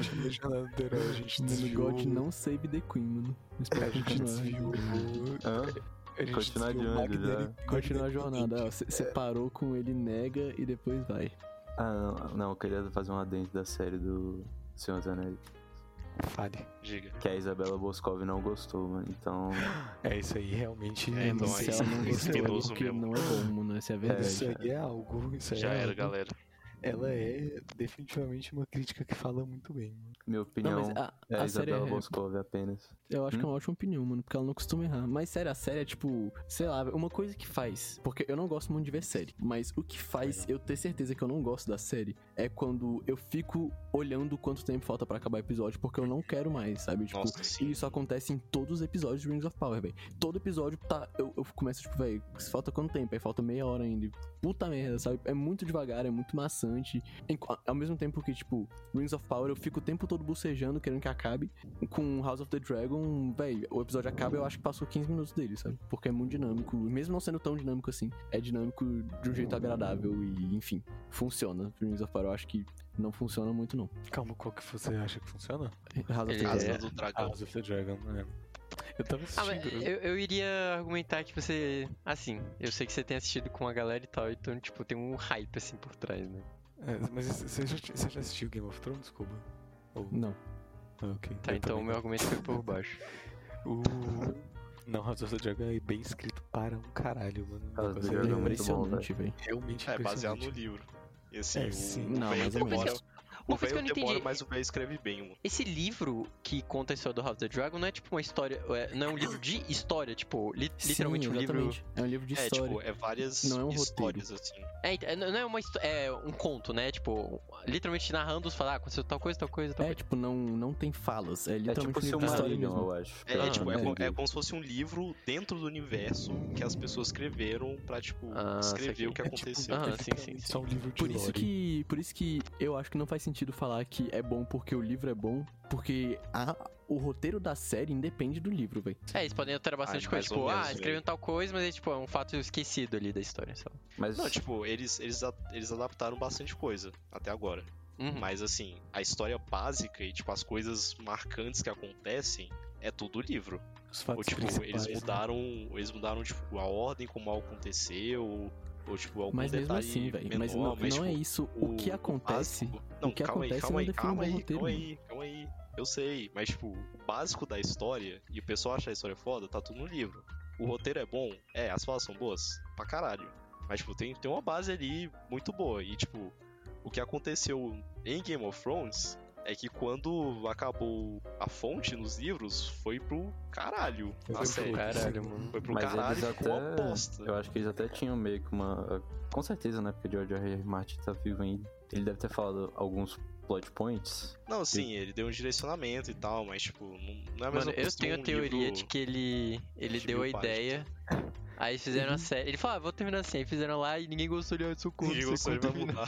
God não save the Queen, mano. Espero A gente desviou. Hã? A gente Continuar de desviou o onde, Magnetic- Continua a jornada. Você parou com ele, nega e depois vai. Ah, não, não, eu queria fazer um adendo da série do Senhor dos Anéis. Fale. Diga. Que a Isabela Boscov não gostou, mano. Então. É, isso aí realmente. É, então se aí ela não é gostou, é mesmo. não é bom, mano. Essa é a verdade. Isso aí é algo. Isso aí Já é era, algo. galera. Ela é definitivamente uma crítica que fala muito bem. mano. Minha Não, opinião mas a, é a a série Isabela é, Boscov apenas. Eu acho que é Hum? uma ótima opinião, mano, porque ela não costuma errar. Mas sério, a série é tipo, sei lá, uma coisa que faz. Porque eu não gosto muito de ver série, mas o que faz eu ter certeza que eu não gosto da série é quando eu fico olhando quanto tempo falta pra acabar o episódio, porque eu não quero mais, sabe? Tipo, Nossa, e isso acontece em todos os episódios de Rings of Power, velho. Todo episódio tá. Eu, eu começo, tipo, velho, falta quanto tempo? Aí falta meia hora ainda. Puta merda, sabe? É muito devagar, é muito maçante. Ao mesmo tempo que, tipo, Rings of Power, eu fico o tempo todo bocejando, querendo que acabe. Com House of the Dragon, velho, o episódio acaba eu acho que passou 15 minutos dele, sabe? Porque é muito dinâmico. Mesmo não sendo tão dinâmico assim, é dinâmico de um jeito agradável e, enfim, funciona. Rings of Power eu acho que não funciona muito, não. Calma, qual que você acha que funciona? House of the é- Dragon. do Dragão. House of the Dragon, né? Eu tava Ah, assistindo. eu, eu iria argumentar que você. Assim, eu sei que você tem assistido com a galera e tal, então, tipo, tem um hype assim por trás, né? É, mas você já, você já assistiu Game of Thrones, Cuba? Ou... Não. Ah, ok. Tá, Eu então o meu não. argumento foi por baixo. O... Não, House of the Dragon é bem escrito para um caralho, mano. House of the Você Dragon é muito bom, impressionante, velho. realmente É, baseado no livro. E assim, É, o, sim. o Não, velho mais ou O Uma coisa que eu velho não demora, entendi. mas o velho escreve bem, mano. Esse livro que conta a história do House of the Dragon não é tipo uma história. é- Não é um livro de história, tipo, li- literalmente Sim, um livro. É um livro de É, história. tipo, é várias Não é um histórias, assim. É, ent- é, não é uma é um conto, né? Tipo, literalmente narrando os falar, ah, aconteceu tal coisa, tal coisa, tal É, coisa. tipo, não, não tem falas. É É literalmente tipo um livro de história mesmo. eu acho. É, é, tipo, é, é como se fosse um livro dentro do universo que as pessoas escreveram pra, tipo, Ah, escrever o que É tipo, aconteceu. Ah, é sim, sim, literalmente sim. Só um livro de Por isso que, por isso que eu acho que não faz sentido falar que é bom porque o livro é bom, porque a, o roteiro da série independe do livro, velho. É, eles podem alterar bastante Ah, coisa. ou Tipo, ah, escreveram tal coisa, mas é tipo, é um fato esquecido ali da história, sabe? Mas Não, tipo, eles, eles, a- eles adaptaram bastante coisa até agora. Uhum. Mas assim, a história básica e, tipo, as coisas marcantes que acontecem é tudo livro. Os Ou, fatos tipo, principais, eles né? mudaram. Eles mudaram, tipo, a ordem como aconteceu. Ou, tipo, algum Mas mesmo assim, velho. Mas não, não tipo, é isso. O, que acontece. básico- Não, o que calma acontece aí, calma aí, calma aí, roteiro, calma aí, calma aí. Eu sei, mas tipo, o básico da história e o pessoal acha a história foda, tá tudo no livro. O roteiro é bom? É, as falas são boas? Pra caralho. Mas, tipo, tem, tem uma base ali muito boa. E, tipo, o que aconteceu em Game of Thrones é que quando acabou a fonte nos livros, foi pro caralho Foi pro série. Caralho, mano. Foi pro Mas caralho e ficou uma até- bosta. eu acho que eles até tinham meio que uma. Com certeza, né? Porque George R. R. Martin tá vivo ainda. Ele deve ter falado alguns plot points. Não, sim, ele deu um direcionamento e tal, mas, tipo, não, não é mesma Mano, eu tenho a teoria livro- de que ele, ele de deu a páginas. ideia. Aí eles fizeram a série. Ele falou, ah, vou terminar assim. Aí fizeram lá e ninguém gostou de socorro. Ninguém gostou, ele vai mudar.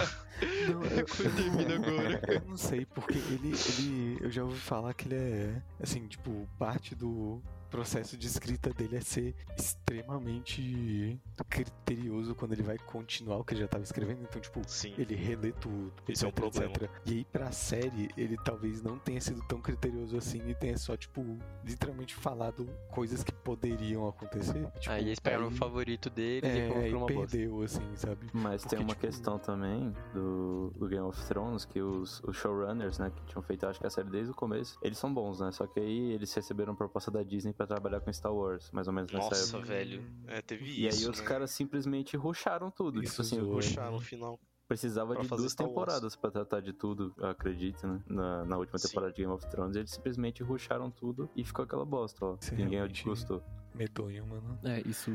Não, eu, Quando termina agora. eu não sei, porque ele, ele. Eu já ouvi falar que ele é. Assim, tipo, parte do processo de escrita dele é ser extremamente criterioso quando ele vai continuar o que ele já tava escrevendo. Então, tipo, Sim. ele relê tudo, Esse é um etc, problema. etc. E aí, pra série, ele talvez não tenha sido tão criterioso assim e tenha só, tipo, literalmente falado coisas que poderiam acontecer. Tipo, Aí eles pegaram o aí- favorito deles e É, aí pra uma bosta. perdeu, assim, sabe? Mas Porque, tem uma tipo, questão também do, do Game of Thrones, que os, os showrunners, né, que tinham feito, acho que a série desde o começo, eles são bons, né? Só que aí eles receberam proposta da Disney pra trabalhar com Star Wars, mais ou menos nessa Nossa, época. velho. É, teve E isso. aí os né? caras simplesmente rusharam tudo. Isso tipo assim. Puxar no final. Precisava Pra de duas temporadas pra tratar de tudo, eu acredito, né? Na, na última Sim. temporada de Game of Thrones, eles simplesmente rusharam tudo e ficou aquela bosta, ó. Isso é Ninguém gostou. Medonho, mano. É, isso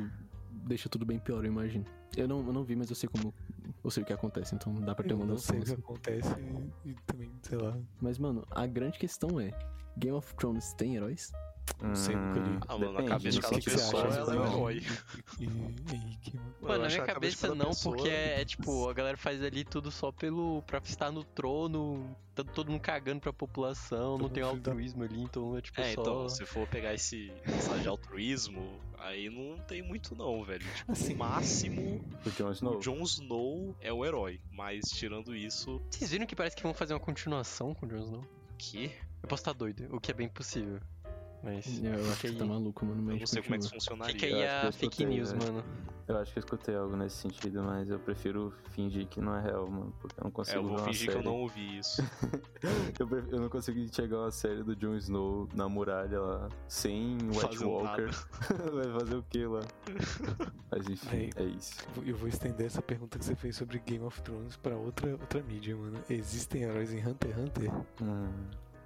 deixa tudo bem pior, eu imagino. Eu não, eu não vi, mas eu sei como. Eu sei o que acontece, então dá pra ter Eu uma não sei noção. o que assim. acontece e, e também, sei lá. Mas, mano, a grande questão é: Game of Thrones tem heróis? Não sei, nunca li. Ah, mano, na cabeça de cada pessoa, ela é um herói. Henrique, mano. Na minha cabeça não, porque é, é tipo, a galera faz ali tudo só pelo. pra estar no trono, tá todo mundo cagando pra população, não tem altruísmo ali, então é tipo É, só. então, se for pegar esse mensagem de altruísmo, aí não tem muito não, velho. Tipo, Assim. máximo, O Jon Snow. Jon Snow é o herói. Mas tirando isso, Vocês viram que parece que vão fazer uma continuação com o Jon Snow? que? Eu posso estar doido, o que é bem possível. Mas. Eu acho que tá maluco, mano. Mas Eu não sei como é que continua. funcionaria. Fica aí Eu a eu fake escutei, news, velho. mano. Eu acho que eu escutei algo nesse sentido, mas eu prefiro fingir que não é real, mano. Porque eu não É, consigo eu ver vou uma fingir que eu série. não ouvi isso. Eu, pref- eu não consigo enxergar uma série do Jon Snow na muralha lá, sem White Fazendo Walker. Vai fazer o que lá? Mas enfim, Aí. é isso. Eu vou estender essa pergunta que você fez sobre Game of Thrones pra outra, outra mídia, mano. Existem heróis em Hunter x Hunter? Hum,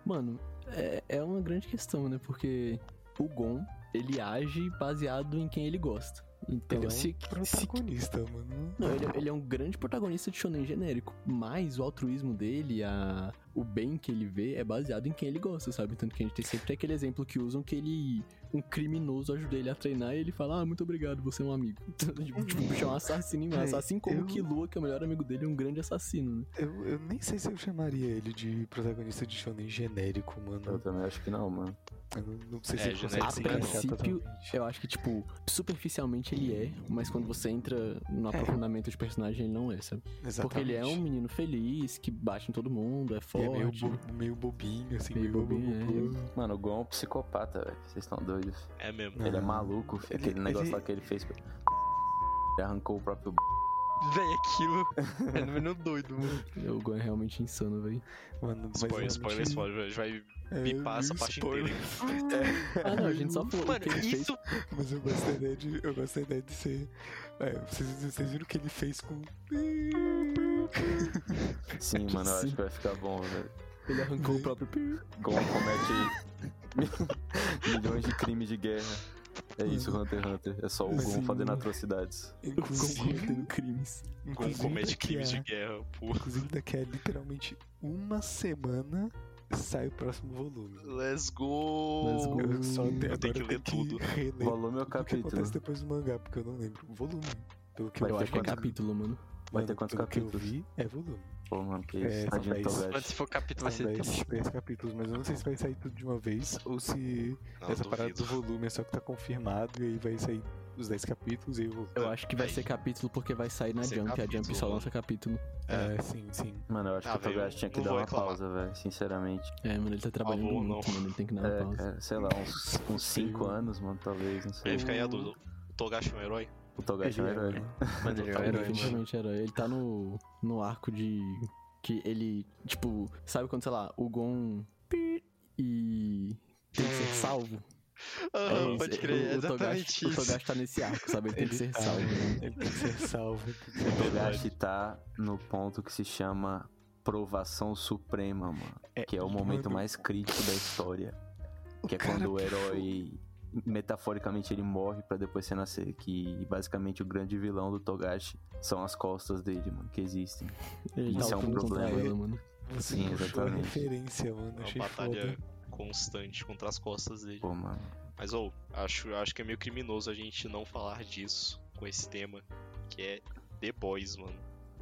Mano, é, é uma grande questão, né? Porque o Gon, ele age baseado em quem ele gosta. Então, Ele é um se, se protagonista, mano. Não, ele, ele é um grande protagonista de shonen genérico, mas o altruísmo dele, a, o bem que ele vê é baseado em quem ele gosta, sabe? Tanto que a gente tem sempre aquele exemplo que usam que ele, um criminoso ajuda ele a treinar e ele fala, ah, muito obrigado, você é um amigo. tipo, tipo, o bicho é um assassino em massa, Véi, assim como eu- o Killua, que é o melhor amigo dele, é um grande assassino, né? Eu, eu nem sei se eu chamaria ele de protagonista de shonen genérico, eu mano. também acho que não, mano. Eu não, não sei É, se não. encaixar princípio. Eu acho que, tipo, superficialmente ele é, mas quando você entra no É. aprofundamento de personagem, ele não é, sabe? Porque ele é um Exatamente. menino feliz, que bate em todo mundo, é E é meio, forte. bo- meio bobinho, assim, Meio meio, bobinho, bobinho. Mano, o Gon é um psicopata, velho. Vocês estão doidos. É mesmo. Ele é maluco. Ele- Aquele negócio ele- lá que ele fez. Ele arrancou o próprio. Véi, aquilo é no menino doido, mano. O Gon é realmente insano, velho. Mano, Spoiler, spoiler, realmente- spoiler. A gente vai É, bipar essa parte spoiler. inteira. Ah, não, a gente só falou Mano, o que ele fez. isso. Mas eu gosto da ideia de, eu gosto da ideia de ser. É, vocês, vocês viram o que ele fez com. Sim, Que mano, eu acho sim. que vai ficar bom, velho. Ele arrancou o próprio pi. Gon comete milhões de crimes de guerra. É isso, Hunter x Hunter. É só o Gon sim, fazendo atrocidades. O Gon Inclusive, cometendo crimes. Com inclusive comete crimes de guerra, pô. Inclusive, daqui a literalmente uma semana sai o próximo volume. Let's go! Let's go. Eu só tenho, Eu tenho que ler tudo. reler Volume é o o que capítulo. acontece depois do mangá, porque eu não lembro. Volume. Pelo que Vai Eu ter acho que é capítulo, mano. Vai mano, ter quantos pelo que eu capítulos? vi, é volume. Pô, mano, que É, isso. Togashi. se for capítulo, vai São ser 10, triste. 10 capítulos, mas eu não sei se vai sair tudo de uma vez ou se Não, essa parada duvido. do volume é só que tá confirmado e aí vai sair os 10 capítulos e eu vou. Eu acho que vai ser capítulo porque vai sair na Vai Jump. A Jump capítulo, só mano. lança capítulo. É, sim, sim. Mano, eu acho Ah, que o Togashi velho, tinha que dar vou uma reclamar. pausa, velho. Sinceramente. É, mano, ele tá trabalhando favor, muito, não. mano. Ele tem que dar uma É, pausa. cara, sei lá, uns, uns 5 anos, mano, talvez, não sei. Aí fica aí a dúvida. O Togashi é um herói? O Togashi é um Ele é, herói. mano. Mano, ele é um Totalmente. herói. Definitivamente era. Ele tá no, no arco de. Que ele. Tipo, sabe quando, sei lá, o Gon. E. Tem que ser salvo? É Aham, isso, pode crer, é o, o Togashi, exatamente o isso. Togashi tá nesse arco, sabe? Ele tem que ser tá, salvo. né? Ele tem que ser salvo. ele O. Togashi tá no ponto que se chama provação suprema, mano. Que é o momento mano, mais crítico da história. o Que é cara quando o herói, metaforicamente, ele morre pra depois renascer. Que basicamente o grande vilão do Togashi são as costas dele, mano, que existem. Ele Isso é um problema. ela, mano. Você Sim, exatamente. referência, mano. É Achei uma batalha foda. constante contra as costas dele. Pô, mano. Mas, ou, acho, acho que é meio criminoso a gente não falar disso com esse tema, que é The Boys, mano.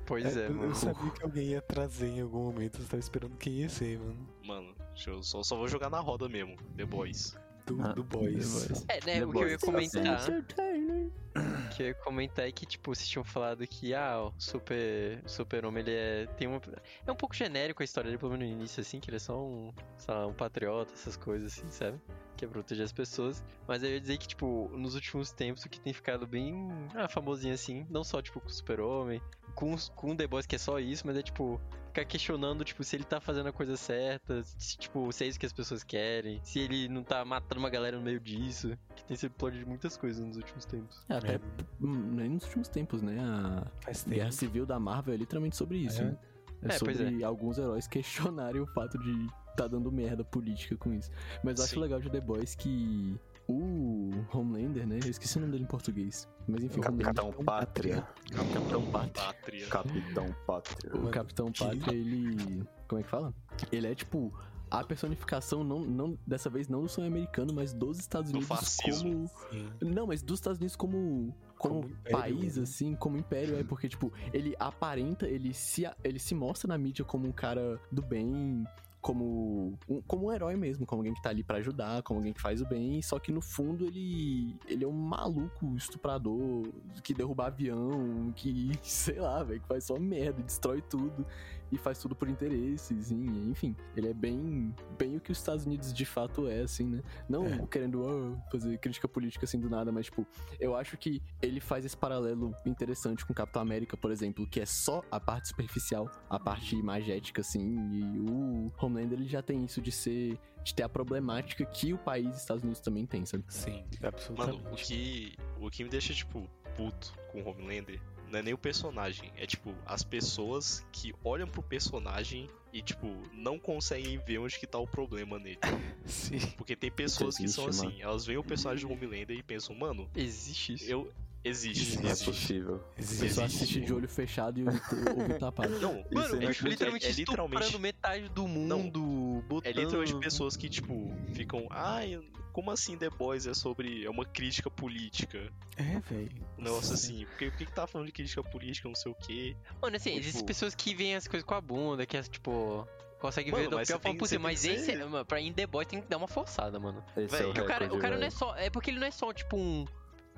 Pois é, eu, mano. eu sabia que alguém ia trazer em algum momento, eu tava esperando quem ia ser, mano. Mano, deixa eu só, só vou jogar na roda mesmo, The Boys. Do, Ah, do Boys. É, né, The o que eu ia Boys, comentar. O que eu ia comentar é que, tipo, vocês tinham falado que, ah, o Super, Super-Homem, ele é. Tem uma, é um pouco genérico a história dele, pelo menos no início, assim, que ele é só um, sei lá, um patriota, essas coisas, assim, sabe? Que é proteger as pessoas. Mas aí eu ia dizer que, tipo, nos últimos tempos, o que tem ficado bem ah, famosinho, assim, não só, tipo, com o Super-Homem, com, com o The Boys, que é só isso, mas é, tipo, ficar questionando, tipo, se ele tá fazendo a coisa certa, se, tipo, se é isso que as pessoas querem, se ele não tá matando uma galera no meio disso, que tem sido plot de muitas coisas nos últimos tempos. É, até É. hum, nem nos últimos tempos, né? A Faz Guerra tempo. Civil da Marvel é literalmente sobre isso, É. né? É, É, sobre alguns heróis questionarem o fato de tá dando merda política com isso. Mas eu acho Sim. legal de The Boys que o Homelander, né? Eu esqueci o nome dele em português. Mas enfim, o Homelander, Capitão Pátria. Capitão Pátria. Pátria. Capitão Pátria. O Capitão que- Pátria, ele. Como é que fala? Ele é tipo. A personificação, não, não, dessa vez não do sonho americano, mas dos Estados Do Unidos fascismo. como. Não, mas dos Estados Unidos como. Como, Como império, país, né? assim, como império, é porque, tipo, ele aparenta, ele se, ele se mostra na mídia como um cara do bem, como um, como um herói mesmo, como alguém que tá ali pra ajudar, como alguém que faz o bem, só que no fundo ele ele é um maluco estuprador que derruba avião, que sei lá, velho, que faz só merda, destrói tudo e faz tudo por interesses, e, enfim, ele é bem bem o que os Estados Unidos de fato é assim, né? Não É. querendo ah, fazer crítica política assim do nada, mas tipo, eu acho que ele faz esse paralelo interessante com o Capitão América, por exemplo, que é só a parte superficial, a parte magética, assim, e o Homelander ele já tem isso de ser. de ter a problemática que o país Estados Unidos também tem, sabe? Sim, Mano, absolutamente. o que, o que me deixa, tipo, puto com o Homelander não é nem o personagem, é, tipo, as pessoas que olham pro personagem e, tipo, não conseguem ver onde que tá o problema nele. Sim. Porque tem pessoas que são existe, assim, elas veem o personagem do Homelander e pensam, mano, Existe isso. eu. Existe, Não é existe. possível. Você Existe. só assiste de olho fechado e o ouvido tapado. Não, Mano, Isso é é, tipo, literalmente é literalmente- estuprando metade do mundo, botando... É literalmente pessoas que, tipo, ficam, ai, como assim The Boys é sobre. é uma crítica política? É, velho. Um negócio assim, porque por que que tá falando de crítica política, não sei o quê? Mano, assim, Tipo- existem pessoas que veem as coisas com a bunda, que é, tipo... Consegue Mano, ver da pior você forma possível, você mas esse, ser- é- mano, pra ir em The Boys tem que dar uma forçada, mano. Esse Véi, é o o cara, o cara não é só. É porque ele não é só, tipo, um.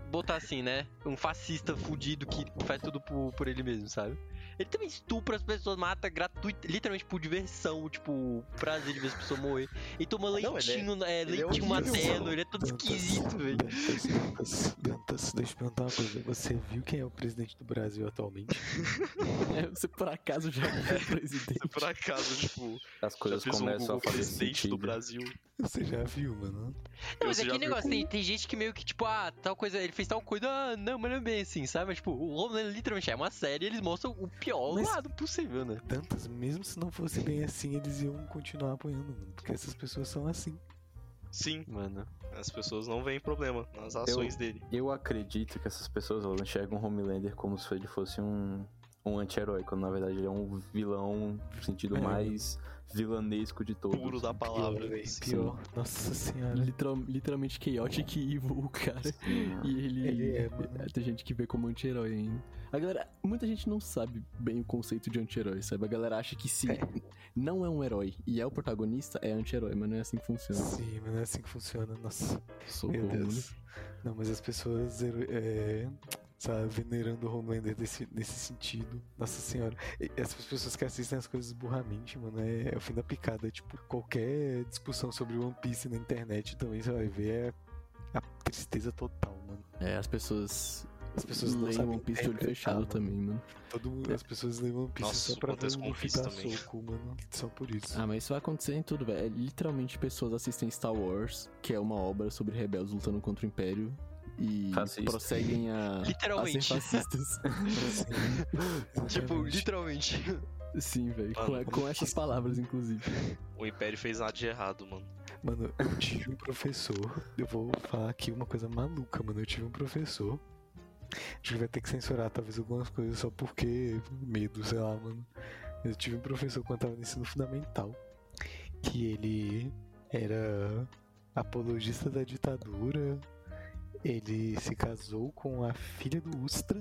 Botar assim, né? Um fascista fudido que faz tudo por, por ele mesmo, sabe? Ele também estupra as pessoas, mata gratuito, literalmente por diversão, tipo, prazer de ver as pessoas morrer. E toma Não, ele é- leitinho, é, ele é leitinho materno, ele é todo Dantas, esquisito, velho. Dantas, Dantas, deixa eu te perguntar uma coisa. Você viu quem é o presidente do Brasil atualmente? É, você por acaso já é presidente. Se por acaso, tipo, As coisas um começam Google a fazer presidente sentido. do Brasil. Você já viu, mano? Não, mas Você é viu negócio, tem, tem gente que meio que, tipo, ah, tal coisa, ele fez tal coisa, ah, não, mas não é bem assim, sabe? Mas, tipo, o Homeland literalmente é uma série e eles mostram o pior Mas- lado possível, né? Dantas, mesmo se não fosse bem assim, eles iam continuar apoiando, mano. Porque essas pessoas são assim. Sim, Mano. as pessoas não veem problema nas ações dele. Eu acredito que essas pessoas elas enxergam o Homelander como se ele fosse um, um anti-herói, quando na verdade ele é um vilão no sentido É. mais vilanesco de todos. Puro da palavra. Pior, velho. Pior. Nossa senhora. Literal, literalmente chaotic evil, o cara. Sim, E ele. Ele é, mano. Tem gente que vê como anti-herói ainda. A galera. Muita gente não sabe bem o conceito de anti-herói, sabe? A galera acha que se não é um herói e é o protagonista, é anti-herói, mas não é assim que funciona. Sim, mas não é assim que funciona. Nossa, Socorro. meu né? Deus. Não, mas as pessoas é, sabe, venerando o Homelander desse, nesse sentido. Nossa senhora. E essas pessoas que assistem as coisas burramente, mano, é, é o fim da picada. Tipo, qualquer discussão sobre One Piece na internet também você vai ver é a tristeza total, mano. É, as pessoas. As pessoas não sabem One Piece de olho fechado mano. também, mano. Todo mundo, as pessoas leem One Piece Nossa, só pra ver o Luffy dar soco, mano. Só por isso. Ah, mas isso vai acontecer em tudo, velho. É, Literalmente pessoas assistem Star Wars, que é uma obra sobre rebeldes lutando contra o Império. E Fascista. prosseguem a, Literalmente. a ser fascistas. Tipo, literalmente. Sim, velho. Com, com essas palavras, inclusive. O Império fez nada de errado, mano. Mano, eu tive um professor. Eu vou falar aqui uma coisa maluca, mano. Eu tive um professor. Acho que vai ter que censurar talvez algumas coisas só porque medo, sei lá, mano. Eu tive um professor quando tava no ensino fundamental. Que ele era apologista da ditadura. Ele se casou com a filha do Ustra.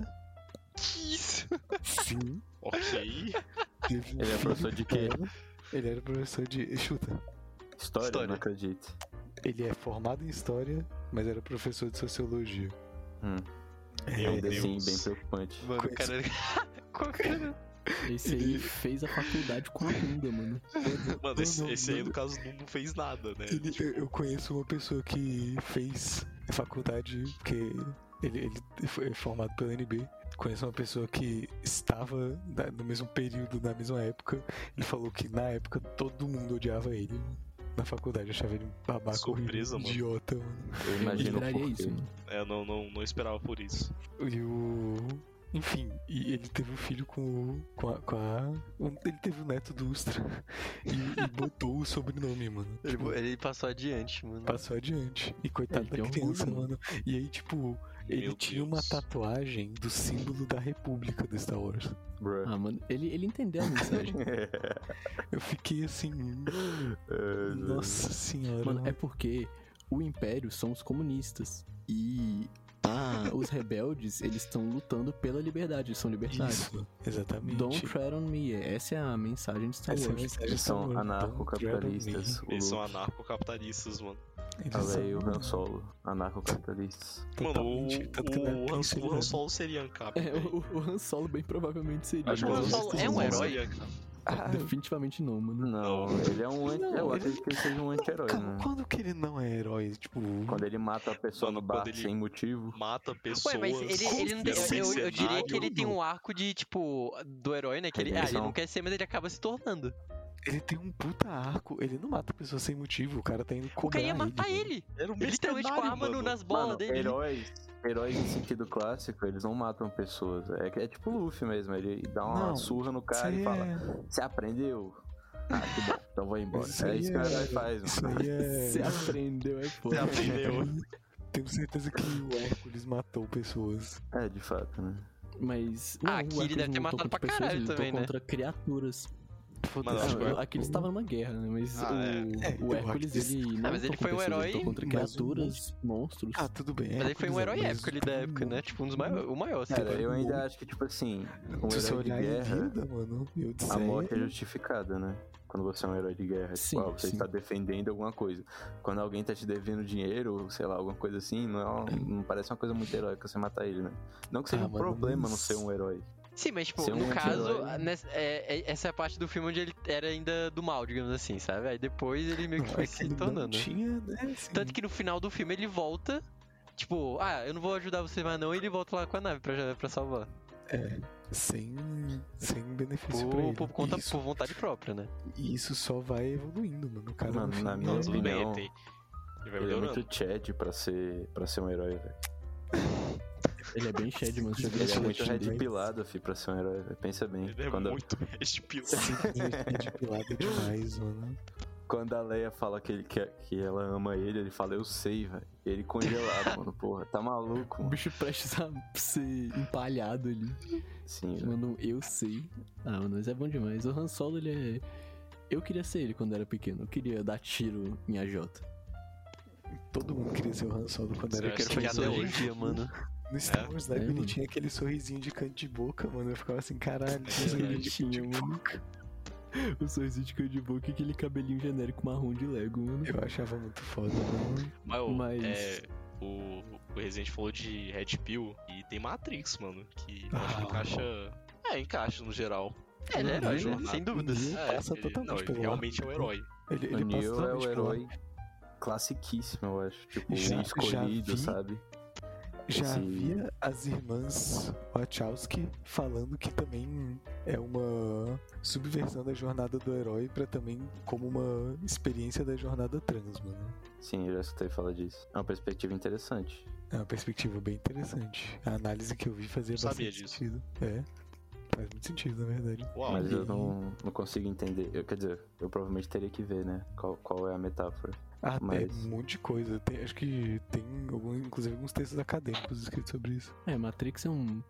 Que isso? Sim. Ok. Teve um Ele é professor de quê? Ele era professor de. Chuta. História? História. Não acredito. Ele é formado em história, mas era professor de sociologia. Hum. Meu Ainda assim, Deus. bem preocupante. Mano, o cara. Qual era? Esse aí fez a faculdade com a bunda, mano. Mano, esse, não, esse aí, mano. no caso, não, fez nada, né? Ele- eu, eu conheço uma pessoa que fez faculdade, porque ele, ele foi formado pela NB, conheço uma pessoa que estava na- no mesmo período, na mesma época, e falou que na época todo mundo odiava ele na faculdade, achava ele um babaca Surpresa, horrível, mano. idiota, mano. Eu imagino por isso, mano. É, eu não, não, não esperava por isso. E o. Enfim, e ele teve um filho com o. com a. Com a um- ele teve o neto do Ustra e, e botou o sobrenome, mano. Ele, Tipo, ele passou adiante, mano. passou adiante. E coitado Ele tem da criança, orgulho, mano. E aí, tipo, ele Meu tinha uma tatuagem do símbolo da República do Star Wars. Bruh. Ah, mano, ele, ele entendeu a mensagem. Eu fiquei assim. Nossa senhora. Mano, é porque o Império são os comunistas. E ah, os rebeldes, eles estão lutando pela liberdade, eles são libertários. Isso, exatamente. Don't tread on me. Essa é a mensagem de Star Essa é a Wars. mensagem Eles de Star são Wars. Anarcocapitalistas. Eles são anarcocapitalistas, mano. me. Eles a são Leia e o Han Solo, anarcocapitalistas. Mano, o, o, Han, Han Solo seria Ancap. É, o, o Han Solo bem provavelmente seria. Acho que O Han Solo é um herói? Ah, Definitivamente não, mano. Não, ele é um anti... Não, Eu ele- acredito que ele seja um anti-herói, né? quando que ele não é herói? Tipo. Quando ele mata a pessoa Mano, no bar ele- sem motivo. Mata pessoas. Ué, mas ele, ele não tem, vira eu, eu diria que ele tem um arco de, tipo, do herói, né? Que ele, ah, ele Redenção. não quer ser, mas ele acaba se tornando. Ele tem um puta arco, ele não mata pessoas sem motivo, o cara tá indo O cobrar cara ia matar mano. ele. Era um Ele literalmente com a arma mano. nas bolas Mano, dele. heróis, heróis em sentido clássico, eles não matam pessoas. É, é tipo o Luffy mesmo, ele dá uma Não, surra no cara e fala: é- Você aprendeu? Ah, que bom, então vou embora. Isso é aí isso que o herói é- faz, Isso mano. aí é. Você aprendeu, é Você foda. aprendeu. Tenho certeza que o Hércules matou pessoas. É, de fato, né? Mas. Ah, não, o aqui ele deve ter matado pra pessoas, caralho ele também, né? contra criaturas. Foda-se, acho que o aqui eles estavam numa guerra, né? Mas Ah, o, é. É, o eu Hércules, ele. Não Ah, mas ele foi um herói, contra mas criaturas, monstros. Ah, tudo bem. Mas ele foi um é, herói mas épico ali da época, né? Tipo, um dos maiores, o maior. assim. Cara, eu um ainda acho que, tipo assim, um herói de guerra, vida, mano, eu a morte é justificada, né? Quando você é um herói de guerra, Sim, tipo, ah, você sim. está defendendo alguma coisa. Quando alguém tá te devendo dinheiro, sei lá, alguma coisa assim, não, é uma- não parece uma coisa muito heróica você matar ele, né? Não que seja Ah, um problema não mas- ser um herói. Sim, mas tipo, Ser um no caso, nessa- é- é- essa é a parte do filme onde ele era ainda do mal, digamos assim, sabe? Aí depois ele meio que foi É se tornando. tinha, né? assim, Tanto que no final do filme ele volta, tipo, ah, eu não vou ajudar você mais não, e ele volta lá com a nave pra, pra salvar. É, sem, sem benefício pra Por, ele. por, conta, isso, por vontade própria, né? e isso só vai evoluindo, mano. O cara Mano, no na é- minha Não, opinião, ele. Ele é melhorando. muito Chad pra ser, pra ser um herói, velho. Ele é bem Shed, mano. Viu Ele é muito Shed red dele? pilado, fi, pra ser um herói. Pensa bem. Ele é quando, muito red pill. Ele é de pilada demais, mano. quando a Leia fala que, ele, que, que ela ama ele, ele fala, eu sei, velho. Ele congelado, mano, porra. Tá maluco, O mano. bicho prestes a ser empalhado ali. Sim, velho. Mano, eu sei. Ah, mano, mas é bom demais. O Han Solo, ele é. Eu queria ser ele quando era pequeno. Eu queria dar tiro em AJ. Todo mundo queria ser o Han Solo quando Você era vai Eu quero pequeno. até isso hoje mano. No Star É, Wars, né? é, ele mano. tinha aquele sorrisinho de canto de boca, mano. Eu ficava assim, caralho, que É, sorrisinho ele de tinha, canto de mano. boca. O sorriso de cão de boca e aquele cabelinho genérico marrom de Lego, mano. Eu achava muito foda, mano. Mas, Mas- é, o, o Resident falou de Red Pill e tem Matrix, mano, que eu acho que Ah. encaixa. É, encaixa no geral. É, ele é herói, né? Sem dúvidas. Ele passa ele, totalmente não, ele pelo realmente é arco. o herói. Ele, O ele passa Neo é o herói classiquíssimo, eu acho. Tipo, Já- o escolhido, já vi- sabe? Já Esse- havia as irmãs Wachowski falando que também é uma subversão da jornada do herói pra também como uma experiência da jornada trans, mano. Sim, eu já escutei falar disso. É uma perspectiva interessante. É uma perspectiva bem interessante. A análise que eu vi fazia sabia bastante disso. sentido. É. Faz muito sentido, na verdade. Uau. Mas eu não, não consigo entender. Eu, quer dizer, eu provavelmente teria que ver, né? Qual, qual é a metáfora. Ah, Mas- é um monte de coisa. Tem- acho que tem, algum, inclusive, alguns textos acadêmicos escritos sobre isso. É, Matrix é um-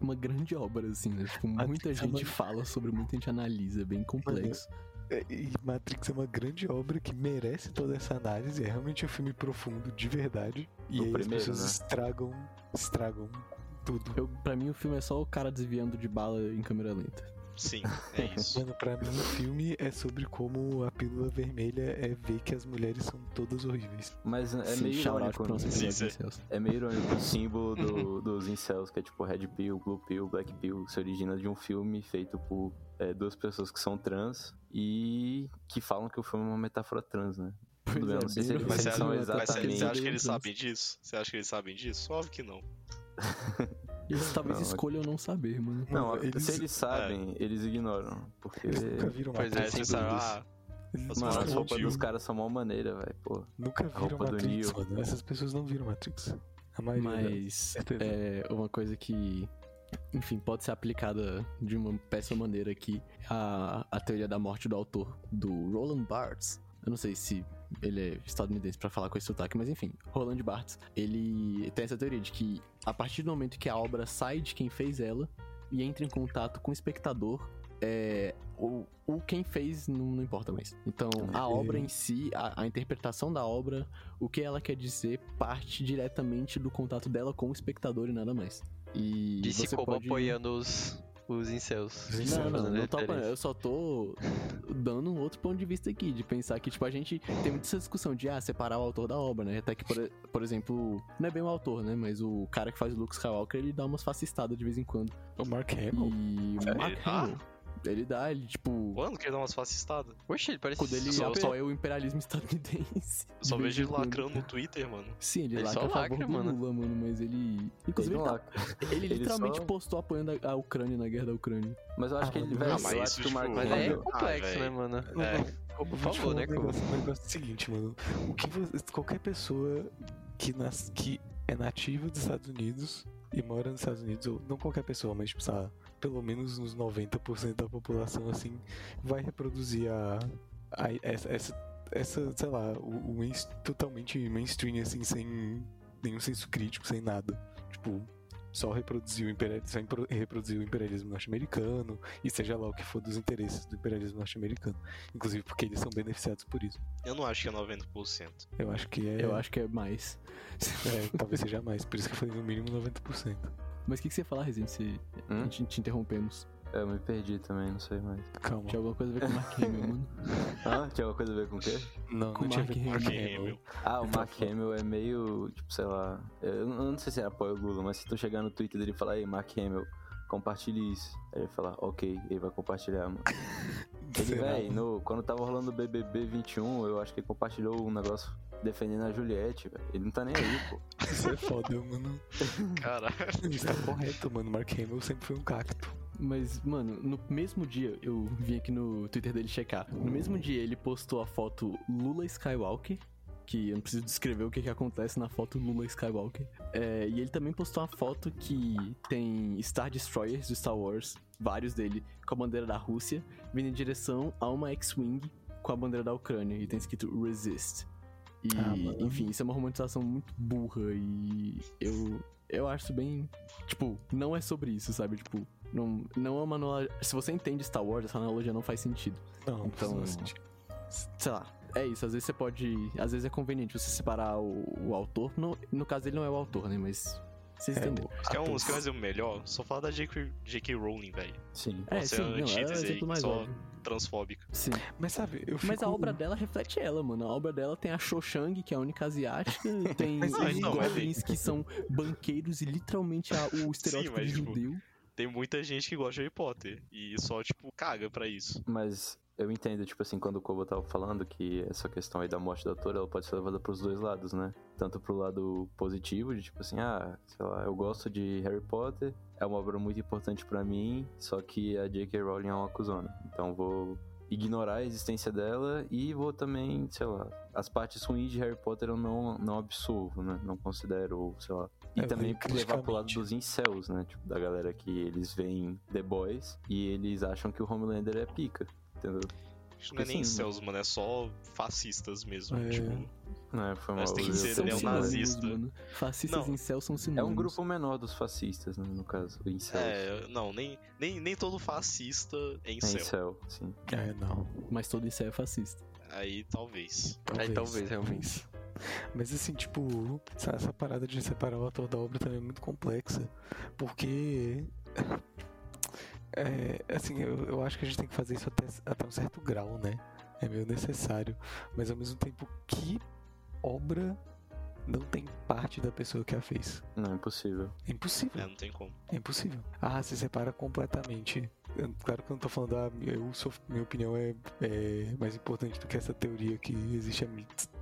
uma grande obra, assim, né? Tipo, Matrix muita é gente uma- fala sobre, muita gente analisa, é bem complexo. É, E Matrix é uma grande obra que merece toda essa análise. É realmente um filme profundo, de verdade. E O aí primeiro, as pessoas né? estragam, estragam tudo. Eu, pra mim, o filme é só o cara desviando de bala em câmera lenta. Sim, é isso. Mano, pra mim o filme é sobre como a pílula vermelha é ver que as mulheres são todas horríveis. Mas é Sim, meio irônico. nosso né? Sim, sim. É meio irônico o símbolo do- dos incels, que é tipo Red Pill, Blue Pill, Black Pill, se origina de um filme feito por é, duas pessoas que são trans e que falam que o filme é uma metáfora trans, né? Pois Tudo bem, é, não sei se eles- Mas você, são mas você- exatamente- você acha que eles sabem disso? Você acha que eles sabem disso? Óbvio que não. Eles talvez Não, é- escolham não saber, mano. Não, eles- se eles sabem, eles ignoram. Porque. Eles nunca viram Pois é, Matrix. É, ah, Eles Mas, Mano, as roupas dos caras são mó maneira, velho, pô. Nunca viram Matrix, mano. Essas pessoas não viram Matrix. A maioria. Mas certeza. é uma coisa que, enfim, pode ser aplicada de uma péssima maneira aqui, a, a teoria da morte do autor, do Roland Barthes. Eu não sei se ele é estadunidense pra falar com esse sotaque, mas enfim, Roland Barthes, ele tem essa teoria de que a partir do momento que a obra sai de quem fez ela e entra em contato com o espectador, é, o, o quem fez não, não importa mais. Então, a É. obra em si, a, a interpretação da obra, o que ela quer dizer, parte diretamente do contato dela com o espectador e nada mais. E Disse você como pode... apoiando os, os incels. Os Não, incels, não, não tô referência. apoiando. Eu só tô dando um outro ponto de vista aqui, de pensar que, tipo, a gente tem muita essa discussão de, ah, separar o autor da obra, né? Até que, por, por exemplo, não é bem o autor, né? Mas o cara que faz o Luke Skywalker, ele dá umas fascistadas de vez em quando. O Mark Hamill. E o Mark Ele dá? Hamill, ele dá, ele, tipo... Quando que ele dá umas fascistadas? Oxe, ele parece Quando ele Só- só- apoia o imperialismo estadunidense. Eu só vejo ele lacrando no Twitter, mano. Sim, ele, Ele lacra só lacra, do mano. Lula, mano, mas ele... Inclusive, Ele ele, não tá- ele Ele literalmente só- postou apoiando a, Ucrânia na guerra da Ucrânia. Mas eu acho Ah, que ele, mano, velho, Ah, mas eu isso, acho que o Mark tipo, Mas é complexo, Ah, né, mano? É. Por te favor, né, um negócio, um negócio seguinte, mano. O que você- qualquer pessoa que, nas, que é nativa dos Estados Unidos e mora nos Estados Unidos, ou não qualquer pessoa, mas tipo, sabe, pelo menos uns 90% da população, assim, vai reproduzir a, a- essa, essa, essa, sei lá, o, o totalmente mainstream, assim, sem nenhum senso crítico, sem nada. Tipo, só reproduzir o imperialismo, só reproduzir o imperialismo norte-americano e seja lá o que for dos interesses do imperialismo norte-americano. Inclusive porque eles são beneficiados por isso. Eu não acho que é 90%. Eu acho que é. Eu acho que é mais. é, talvez seja mais, por isso que eu falei no mínimo 90%. Mas o que, que você ia falar, Resident? A Hum? gente te interrompemos. Eu me perdi também, não sei mais. Calma. Tinha alguma coisa a ver com o Mark Hamill, mano. Ah, tinha alguma coisa a ver com o quê? Não, Com não tinha Mark. Mark Hamill. Hamill. Ah, o Mark Hamill é meio, tipo, sei lá. Eu não eu não sei se ele apoia o Lula, mas se tu chegar no Twitter dele e falar, ei, Mark Hamill, compartilhe isso. Aí ele vai falar, ok, ele vai compartilhar, mano. Ele, véi, no, quando tava rolando o BBB 21, eu acho que ele compartilhou um negócio defendendo a Juliette, velho. Ele não tá nem aí, pô. Isso é foda, mano. Caralho. Isso tá correto, mano. Mark Hamill sempre foi um cacto. Mas, mano, no mesmo dia, eu vim aqui no Twitter dele checar. No mesmo dia, ele postou a foto Lula Skywalker. Que eu não preciso descrever o que, que acontece na foto Lula Skywalker. É, e ele também postou uma foto que tem Star Destroyers do Star Wars, vários dele, com a bandeira da Rússia, vindo em direção a uma X-Wing com a bandeira da Ucrânia. E tem escrito Resist. E, Ah, enfim, isso é uma romantização muito burra. E eu, eu acho bem. Tipo, não é sobre isso, sabe? Tipo, não, não é uma analogia. Se você entende Star Wars, essa analogia não faz sentido. Não, Então- não faz sentido. Sei lá. É isso, às vezes você pode. Às vezes é conveniente você separar o, o autor. No, no caso, ele não é o autor, né? Mas. Vocês É, entenderam. Você quer um, quer um exemplo melhor? Só fala da J.K. J.K. Rowling, velho. Sim. É, sim, é não, é o antítese aí, exemplo mais só- óbvio. Transfóbica. Sim. Mas sabe, eu fico... Mas a obra dela reflete ela, mano. A obra dela tem a Shoshang, que é a única asiática, tem os não, então, goblins, que são banqueiros e literalmente a- o estereótipo mas, de tipo, judeu. Tem muita gente que gosta de Harry Potter. E só, tipo, caga pra isso. Mas eu entendo, tipo assim, quando o Kobo tava falando que essa questão aí da morte da autora, ela pode ser levada pros dois lados, né? Tanto pro lado positivo, de tipo assim, ah, sei lá, eu gosto de Harry Potter, é uma obra muito importante pra mim, só que a J.K. Rowling é uma cuzona. Então vou ignorar a existência dela e vou também, sei lá, as partes ruins de Harry Potter eu não, não absorvo, né? Não considero, sei lá. E É, também levar pro lado dos incels, né? Tipo, da galera que eles veem The Boys e eles acham que o Homelander é pica, entendeu? Acho que não é nem Assim, incels, mano. É só fascistas mesmo. É. Tipo, É, foi mal. Mas tem que eu- ser neonazista. sinônimos, mano. Fascistas Não. em céu são É sinônimos. um grupo menor dos fascistas, né, no caso, o incel. é, não, nem, nem, nem todo fascista é É incel. incel, sim. É, não. Mas todo incel é fascista. Aí talvez. Aí talvez, realmente. Mas assim, tipo, essa, essa parada de separar o autor da obra também é muito complexa. Porque. É, assim, eu, eu acho que a gente tem que fazer isso até, até um certo grau, né? É meio necessário. Mas ao mesmo tempo, que obra não tem parte da pessoa que a fez? Não, é impossível. É impossível. É, não tem como. É impossível. Ah, se separa completamente. Eu- claro que eu não tô falando, ah, eu sou, minha opinião é, é mais importante do que essa teoria que existe há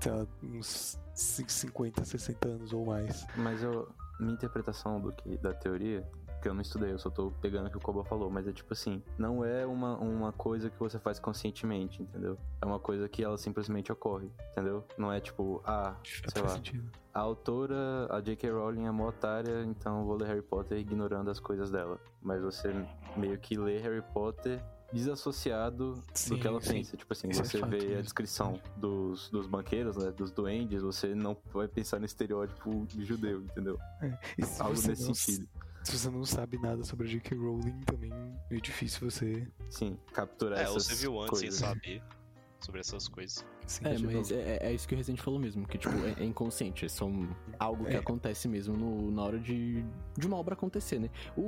sei lá, uns 50, 60 anos ou mais. Mas eu. minha interpretação do que da teoria, que eu não estudei, eu só tô pegando o que o Koba falou, mas é tipo assim, não é uma, uma coisa que você faz conscientemente, entendeu? É uma coisa que ela simplesmente ocorre, entendeu? Não é tipo, ah, sei lá, sentido. a autora, a J.K. Rowling é mó otária, então eu vou ler Harry Potter ignorando as coisas dela. Mas você meio que lê Harry Potter desassociado Sim, do que ela sim. pensa. Tipo assim, Isso é você fato vê a mesmo. descrição dos, dos banqueiros, né, dos duendes, você não vai pensar no estereótipo judeu, entendeu? Se Algo nesse não, sentido. Se você não sabe nada sobre a J.K. Rowling, também é difícil você. Sim, capturar É, essas você viu antes coisas. sem saber sobre essas coisas.Sim, É, tipo, mas é, é isso que o Resident falou mesmo, que tipo, é, é inconsciente, é só um- algo que É. acontece mesmo no- na hora de, de uma obra acontecer, né? O,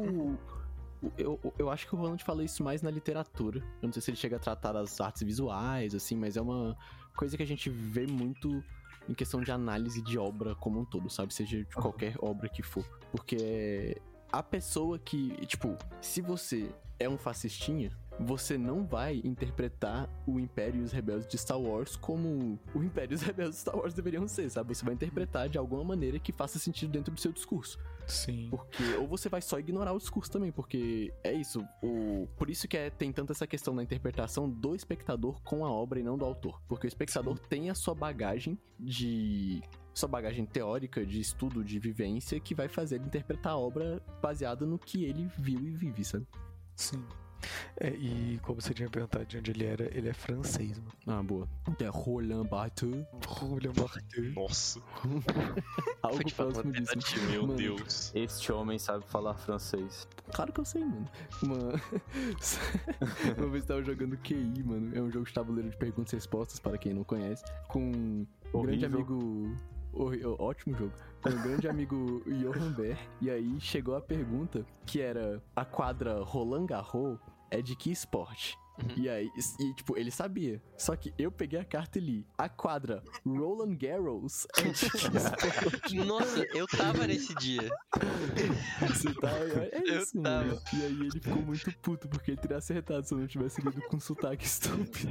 o- eu, eu acho que o Roland fala isso mais na literatura. Eu não sei se ele chega a tratar das artes visuais, assim, mas é uma coisa que a gente vê muito em questão de análise de obra como um todo, sabe? Seja de qualquer obra que for. Porque a pessoa que, tipo, se você é um fascistinha, você não vai interpretar o Império e os Rebeldes de Star Wars como o Império e os Rebeldes de Star Wars deveriam ser, sabe? Você vai interpretar de alguma maneira que faça sentido dentro do seu discurso. Sim. Porque, ou você vai só ignorar o discurso também, porque é isso. O, por isso que é, tem tanto essa questão da interpretação do espectador com a obra e não do autor. Porque o espectador tem a sua bagagem de. Sua bagagem teórica, de estudo, de vivência, que vai fazer ele interpretar a obra baseada no que ele viu e vive, sabe? Sim. É, e como você tinha perguntado de onde ele era, ele é francês, mano. Ah, boa. É Roland Barthes. Roland Barthes. Nossa, Algo de fato próximo disso. meu Mano, Deus. Este homem sabe falar francês. Claro que eu sei, mano. Uma, uma vez eu tava jogando QI, mano. É um jogo de tabuleiro de perguntas e respostas, para quem não conhece. Com um grande Horrível. Horri- Ótimo jogo. Com um grande amigo Johan Ber. E aí chegou a pergunta que era: a quadra Roland Garros é de que esporte? Uhum. E aí, e, tipo, ele sabia. Só que eu peguei a carta e li. A quadra Roland Garros é de que esporte? Nossa, eu tava nesse dia. Você tá, é Eu isso, tava. mano. E aí ele ficou muito puto porque ele teria acertado se eu não tivesse lido com sotaque estúpido.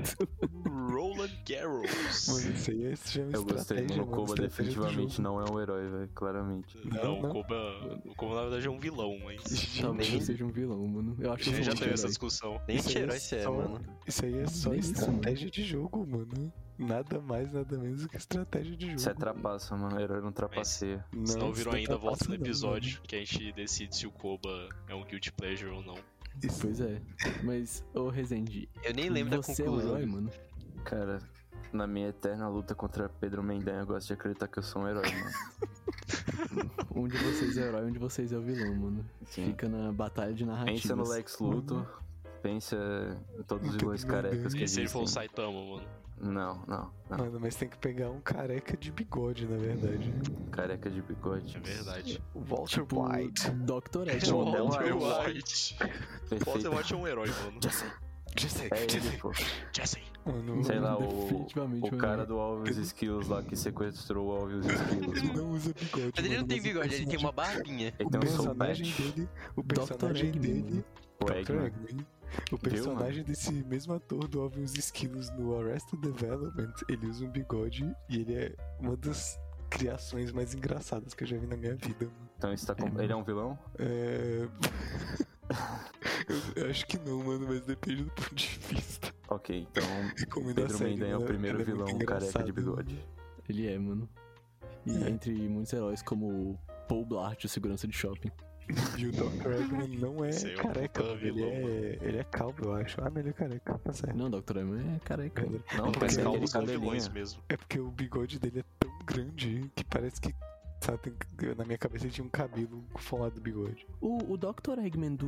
Mano, isso aí é chama Eu gostei, mano. O mano, Koba do definitivamente não é um herói, velho. Claramente. Não, Não, não. o Koba, o Koba na verdade é um vilão, mas. Talvez Nem- eu seja um vilão, mano. Eu acho A que eu gente já teve essa herói. discussão. Nem Isso cheiro é esse é, só- mano. Isso aí é só Nem isso, mano. estratégia de jogo, mano. Nada mais, nada menos do que estratégia de jogo. Isso é trapaça, mano. Herói não trapaceia. Não, Se não isso viram é ainda, volta trapaça no não, episódio que a gente decide se o Koba é um guilty pleasure ou não. mano. Isso- Pois é. Mas, ô Rezende, Eu nem lembro da você é um conclusão. herói, mano. Cara, na minha eterna luta contra Pedro Mendanha, eu gosto de acreditar que eu sou um herói, mano. Um de vocês é herói, um de vocês é o vilão, mano. Sim. Fica na batalha de narrativas. Pensa no Lex Luthor, pensa em todos os vilões carecas que E se ele for o existem. Saitama, mano? Não, não, não. Mano, mas tem que pegar um careca de bigode, na verdade. Careca de bigode. É verdade. Walter Tipo, White. Dr. Ed. Mano. Walter Walter White. White. Walter White é um herói, mano. Jesse. Jesse, É ele, Jesse. pô. Jesse. Mano, Sei lá, o, Definitivamente o cara do Alves Skills lá que sequestrou o Alves Skills. ele não usa bigode. Mas ele não tem o bigode, ele tem uma barbinha. Ele O tem um soul personagem patch. dele. O personagem dele. O. Eggman. O personagem desse mesmo ator do Obvious Skills no Arrested Development, ele usa um bigode e ele é uma das criações mais engraçadas que eu já vi na minha vida, mano. Então isso tá com... ele é um vilão? É... eu, eu acho que não, mano, mas depende do ponto de vista. Ok, então Pedro Mendanha é o ela- primeiro é vilão careca de bigode. Ele é, mano. E É. entre muitos heróis como o Paul Blart, o segurança de shopping. E o Dr. Eggman não é é um careca, mano, ele vilão, é, ele é calvo, eu acho. Ah, não, ele é careca, tá certo. Não, Dr. Eggman é careca. Não, aquele calvos são vilões mesmo. É porque o bigode dele é tão grande que parece que. Na minha cabeça ele tinha um cabelo folado do bigode. O, o Dr. Eggman do,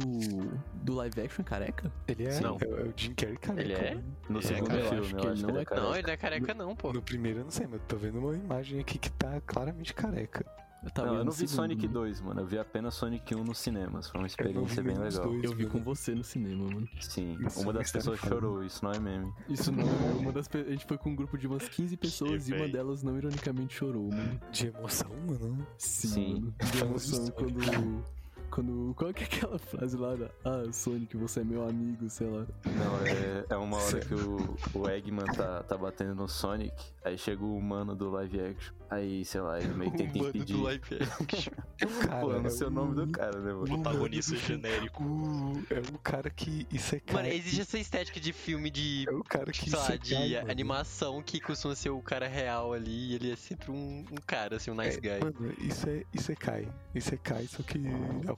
do live action é careca? Ele é, Não. é, é o Jim Carrey careca. Ele é? mano. No É, segundo eu filme, acho eu que acho ele que não ele é é- careca. Não, ele não é careca não, pô. No primeiro eu não sei, mas eu tô vendo uma imagem aqui que tá claramente careca. Eu tava Não, eu não vi segundo, Sonic mano. 2, mano. Eu vi apenas Sonic 1 nos cinemas. Foi uma experiência bem legal. dois, Eu vi mano. com você no cinema, mano. Sim, Isso uma me das pessoas falando. chorou, isso não é meme. Isso não é uma das pe- A gente foi com um grupo de umas 15 pessoas e uma véi. delas não ironicamente chorou, mano. De emoção, mano. Sim, Sim. mano. De emoção quando. Quando. Qual que é aquela frase lá? da, Ah, Sonic, você é meu amigo, sei lá. Não, é, é uma hora que o, o Eggman tá, tá batendo no Sonic, aí chega o humano do live action. Aí, sei lá, ele meio que tenta Humano impedir. do live action. É o cara. Pô, eu não é sei o nome do cara, né, mano? Protagonista genérico. o- É o cara que. Isso é cara. Mano, existe essa estética de filme de. É o cara que. Sei lá, isekai, de mano. animação que costuma ser o cara real ali e ele é sempre um, um cara, assim, um nice É, guy. Mano, isso é, isso é Kai. Isso é Kai, só que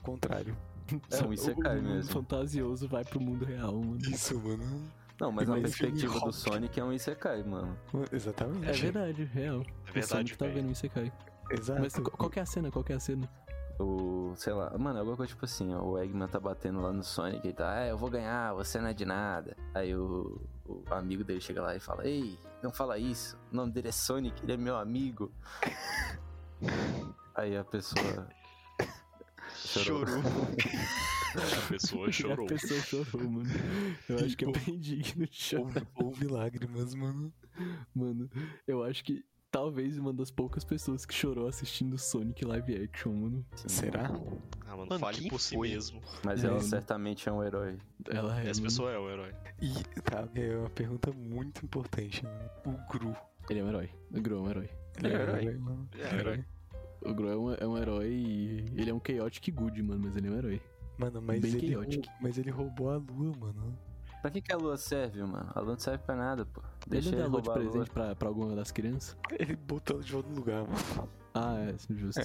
ao contrário. É um Isekai o mundo mesmo. fantasioso vai pro mundo real, mano. Isso, mano. Não, mas na Mas perspectiva do Sonic é um Isekai, mano. Exatamente. É verdade, real. É o verdade, Sonic tá vendo isso cai. Exato. Mas qual, qual que é a cena? Qual que é a cena? O. Sei lá, mano, é alguma coisa tipo assim, ó, o Eggman tá batendo lá no Sonic e tá, ah, eu vou ganhar, você não é de nada. Aí o, o amigo dele chega lá e fala, ei, não fala isso, o nome dele é Sonic, ele é meu amigo. Aí a pessoa. Chorou. Chorou. A pessoa chorou. A pessoa chorou, mano. Eu acho que é bem digno de chorar. Houve, houve lágrimas, mano. Mano, eu acho que talvez uma das poucas pessoas que chorou assistindo Sonic live action, mano. Será? Ah, mano, Mano, fale por si foi? mesmo. Mas É, ela mano. certamente é um herói. Ela é. Essa mano. pessoa é o herói. E tá, é uma pergunta muito importante, mano. O Gru. Ele é um herói. O Gru é um herói. Ele É herói. mano? Ele é herói. O Gru é um, é um herói e ele é um chaotic good, mano, mas ele é um herói. Mano, mas Bem ele, chaotic. rou- mas ele roubou a lua, mano. Pra que, que a lua serve, mano? A lua não serve pra nada, pô. Deixa ele ele a lua de a lua. presente pra, pra alguma das crianças? Ele botou ela de volta no lugar, mano. Ah, é, justo.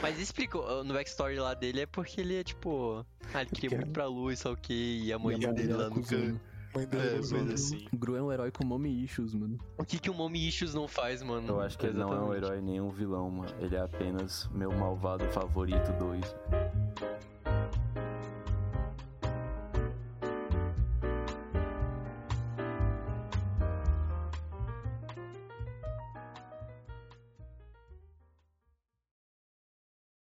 Mas explica, no backstory lá dele é porque ele é tipo. Ah, ele queria Quer- muito pra luz, só que e a E a mãe dele lá no canto. Mãe dele É, ele. assim. O Gru é um herói com mommy issues, mano. O que que o Mommy Issues não faz, mano? Eu acho que ele não é um herói nem um vilão, mano. Ele é apenas meu malvado favorito 2.